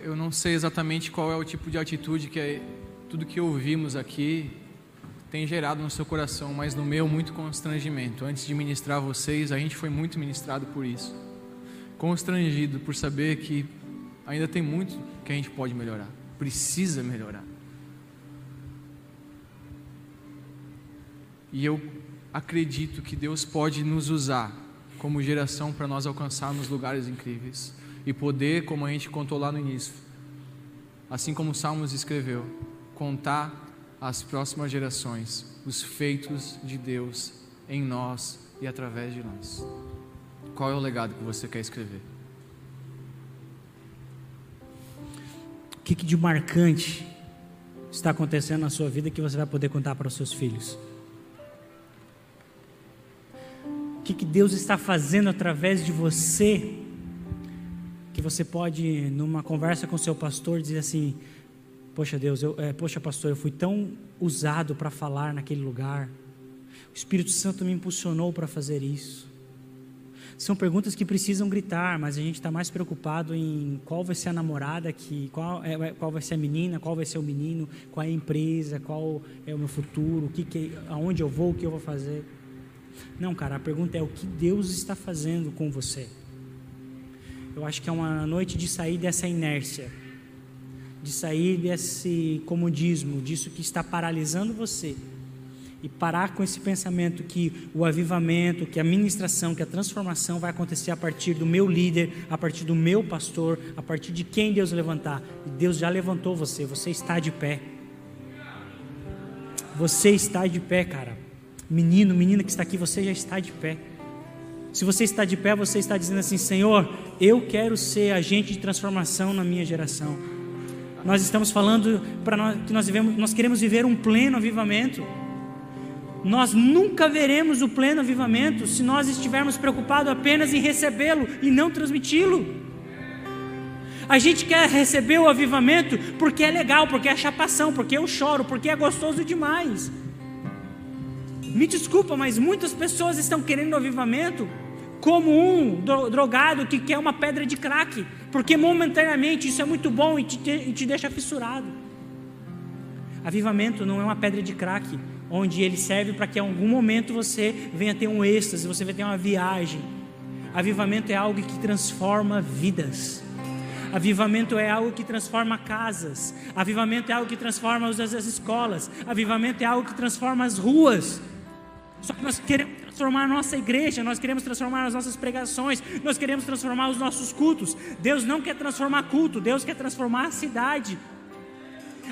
Eu não sei exatamente qual é o tipo de atitude que é, tudo que ouvimos aqui tem gerado no seu coração, mas no meu muito constrangimento. Antes de ministrar a vocês, a gente foi muito ministrado por isso. Constrangido por saber que ainda tem muito que a gente pode melhorar, precisa melhorar. E eu acredito que Deus pode nos usar como geração para nós alcançarmos lugares incríveis e poder, como a gente contou lá no início, assim como Salmos escreveu, contar às próximas gerações os feitos de Deus em nós e através de nós. Qual é o legado que você quer escrever? O que, de marcante está acontecendo na sua vida que você vai poder contar para os seus filhos? Que, que Deus está fazendo através de você que você pode, numa conversa com seu pastor, dizer assim: Poxa Deus, eu, é, poxa pastor, eu fui tão usado para falar naquele lugar. O Espírito Santo me impulsionou para fazer isso. São perguntas que precisam gritar, mas a gente está mais preocupado em qual vai ser a namorada, que, qual, é, é, qual vai ser a menina, qual vai ser o menino, qual é a empresa, qual é o meu futuro, o que, que aonde eu vou, o que eu vou fazer. Não, cara, a pergunta é o que Deus está fazendo com você. Eu acho que é uma noite de sair dessa inércia de sair desse comodismo, disso que está paralisando você, e parar com esse pensamento que o avivamento, que a ministração, que a transformação vai acontecer a partir do meu líder, a partir do meu pastor, a partir de quem Deus levantar. E Deus já levantou você, você está de pé. Você está de pé, cara. Menino, menina que está aqui, você já está de pé. Se você está de pé, você está dizendo assim: Senhor, eu quero ser agente de transformação na minha geração. Nós estamos falando para nós que nós, vivemos, nós queremos viver um pleno avivamento. Nós nunca veremos o pleno avivamento se nós estivermos preocupados apenas em recebê-lo e não transmiti-lo. A gente quer receber o avivamento porque é legal, porque é chapação, porque eu choro, porque é gostoso demais. Me desculpa, mas muitas pessoas estão querendo avivamento como um drogado que quer uma pedra de crack, porque momentaneamente isso é muito bom e te, e te deixa fissurado. Avivamento não é uma pedra de crack, onde ele serve para que em algum momento você venha ter um êxtase, você vai ter uma viagem. Avivamento é algo que transforma vidas. Avivamento é algo que transforma casas. Avivamento é algo que transforma as escolas. Avivamento é algo que transforma as ruas. Só que nós queremos transformar a nossa igreja, nós queremos transformar as nossas pregações, nós queremos transformar os nossos cultos. Deus não quer transformar culto, Deus quer transformar a cidade.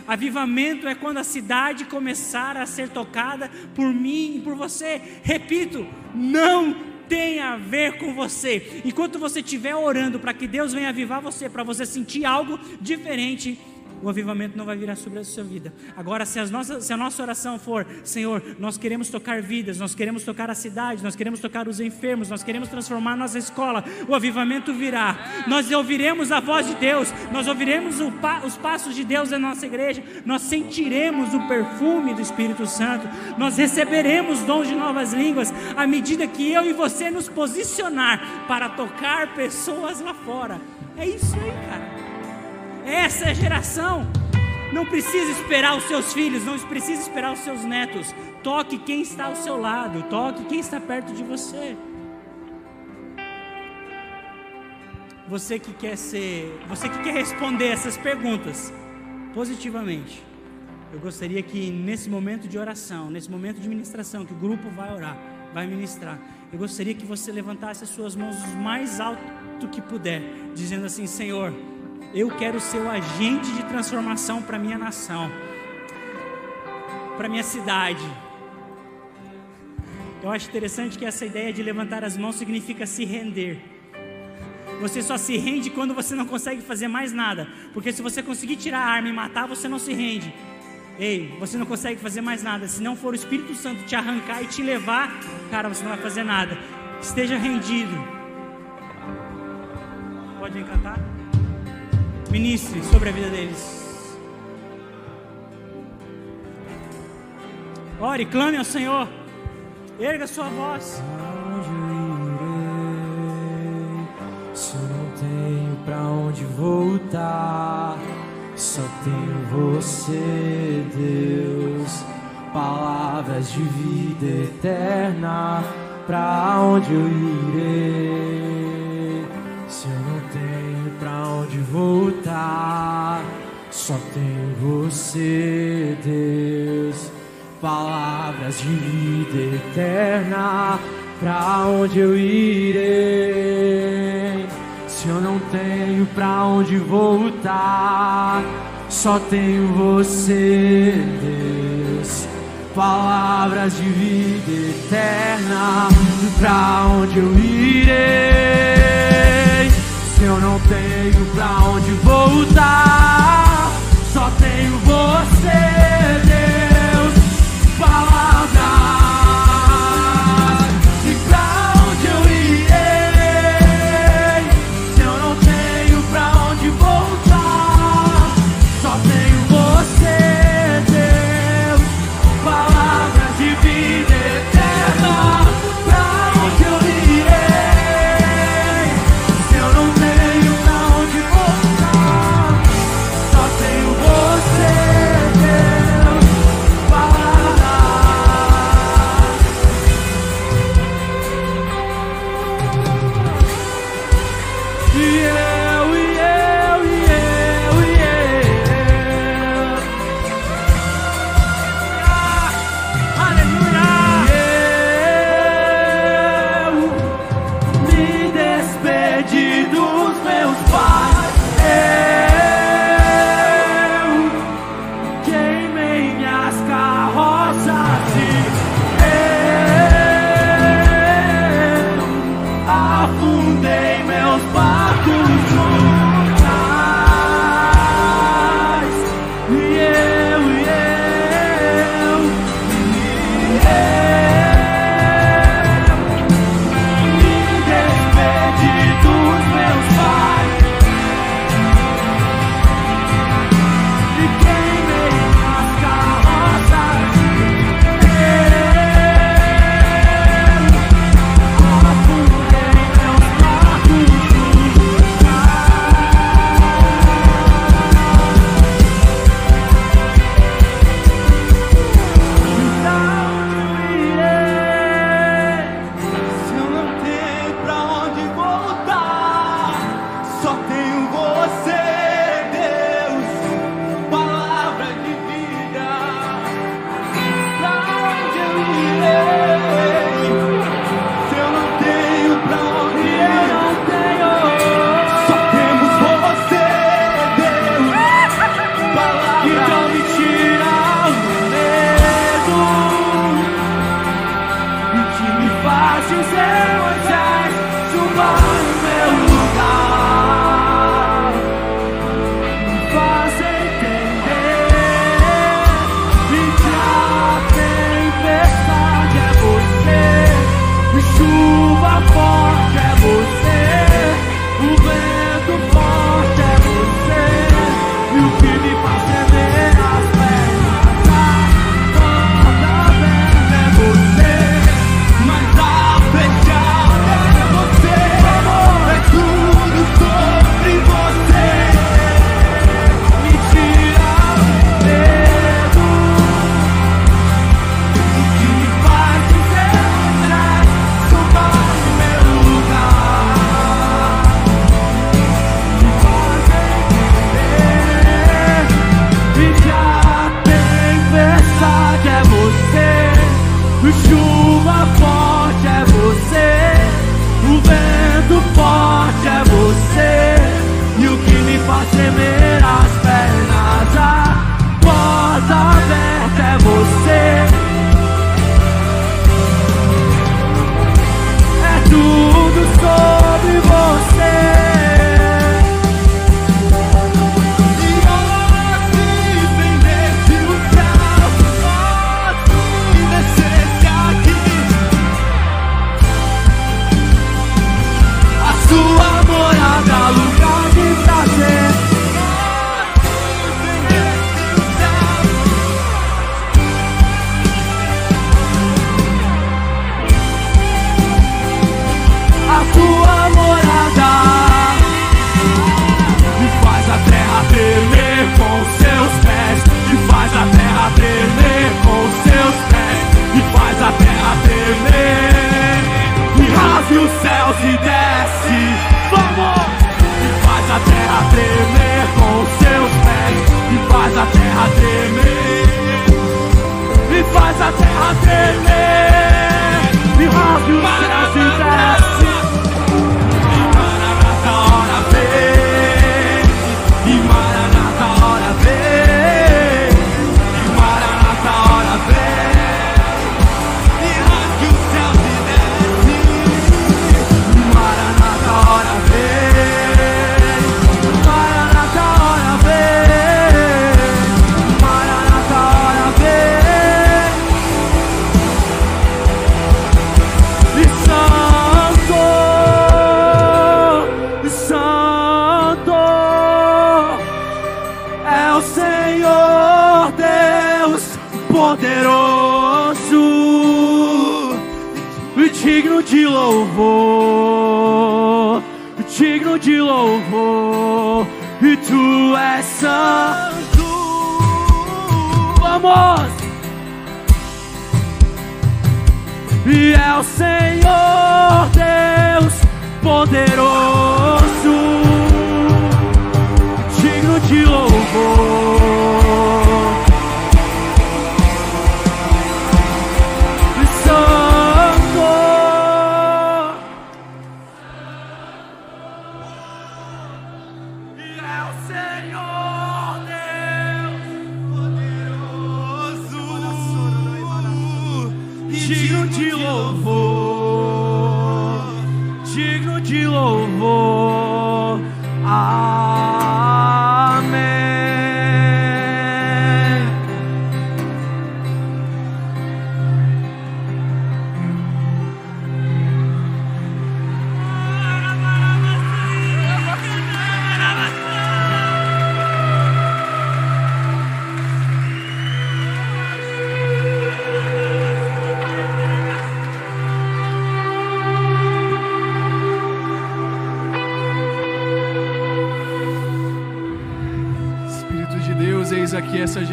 Avivamento é quando a cidade começar a ser tocada por mim e por você. Repito, não tem a ver com você. Enquanto você estiver orando para que Deus venha avivar você, para você sentir algo diferente, o avivamento não vai virar sobre a sua vida. Agora, se, nossas, se, a nossa oração for, Senhor, nós queremos tocar vidas, nós queremos tocar a cidade, nós queremos tocar os enfermos, nós queremos transformar nossa escola, o avivamento virá. Nós ouviremos a voz de Deus, nós ouviremos pa, os passos de Deus na nossa igreja, nós sentiremos o perfume do Espírito Santo, nós receberemos dons de novas línguas à medida que eu e você nos posicionar para tocar pessoas lá fora. É isso aí, cara. Essa é geração. Não precisa esperar os seus filhos, não precisa esperar os seus netos. Toque quem está ao seu lado, toque quem está perto de você. Você que quer ser, você que quer responder essas perguntas positivamente. Eu gostaria que nesse momento de oração, nesse momento de ministração, que o grupo vai orar, vai ministrar, eu gostaria que você levantasse as suas mãos o mais alto que puder, dizendo assim: Senhor, eu quero ser o agente de transformação para minha nação, para minha cidade. Eu acho interessante que essa ideia de levantar as mãos significa se render. Você só se rende quando você não consegue fazer mais nada. Porque se você conseguir tirar a arma e matar, você não se rende. Ei, você não consegue fazer mais nada. Se não for o Espírito Santo te arrancar e te levar, cara, você não vai fazer nada. Esteja rendido. Pode encantar? Ministre sobre a vida deles. Ore, clame ao Senhor. Erga sua voz. Aonde eu irei? Se não tenho pra onde voltar, só tenho você, Deus. Palavras de vida eterna, pra onde eu irei? Só tem você, Deus, palavras de vida eterna. Pra onde eu irei? Se eu não tenho pra onde voltar, só tenho você, Deus. Palavras de vida eterna. Pra onde eu irei? Se eu não tenho pra onde voltar você.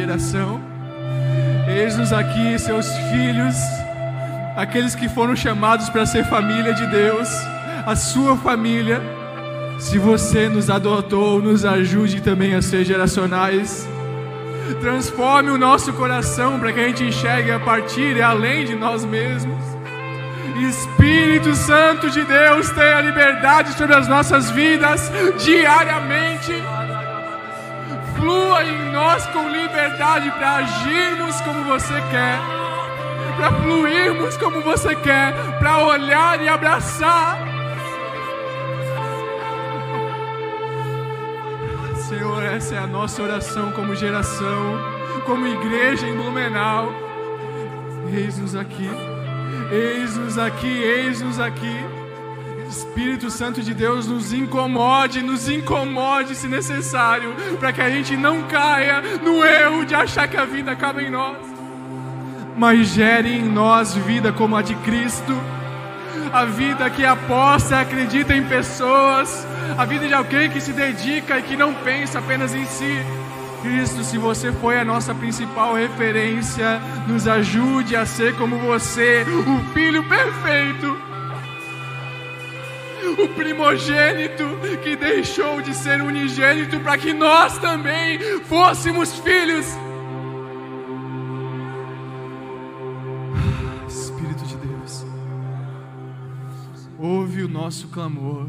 Geração. Eis-nos aqui, seus filhos, aqueles que foram chamados para ser família de Deus, a sua família. Se você nos adotou, nos ajude também a ser geracionais. Transforme o nosso coração para que a gente enxergue a partir e além de nós mesmos. Espírito Santo de Deus, tenha liberdade sobre as nossas vidas diariamente flua em nós com liberdade para agirmos como você quer, para fluirmos como você quer, para olhar e abraçar. Senhor, essa é a nossa oração como geração, como igreja em Blumenau. Eis-nos aqui, eis-nos aqui, eis-nos aqui. Espírito Santo de Deus nos incomode, nos incomode se necessário, para que a gente não caia no erro de achar que a vida acaba em nós, mas gere em nós vida como a de Cristo, a vida que aposta e acredita em pessoas, a vida de alguém que se dedica e que não pensa apenas em si. Cristo, se você foi a nossa principal referência, nos ajude a ser como você, o Filho perfeito o primogênito que deixou de ser unigênito para que nós também fôssemos filhos. Espírito de Deus, ouve o nosso clamor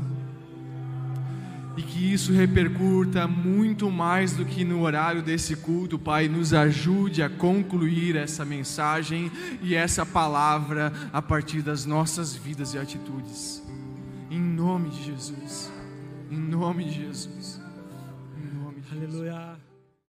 e que isso repercuta muito mais do que no horário desse culto, Pai. Nos ajude a concluir essa mensagem e essa palavra a partir das nossas vidas e atitudes. Em nome de Jesus. Em nome de Jesus. Em nome de Jesus. Aleluia.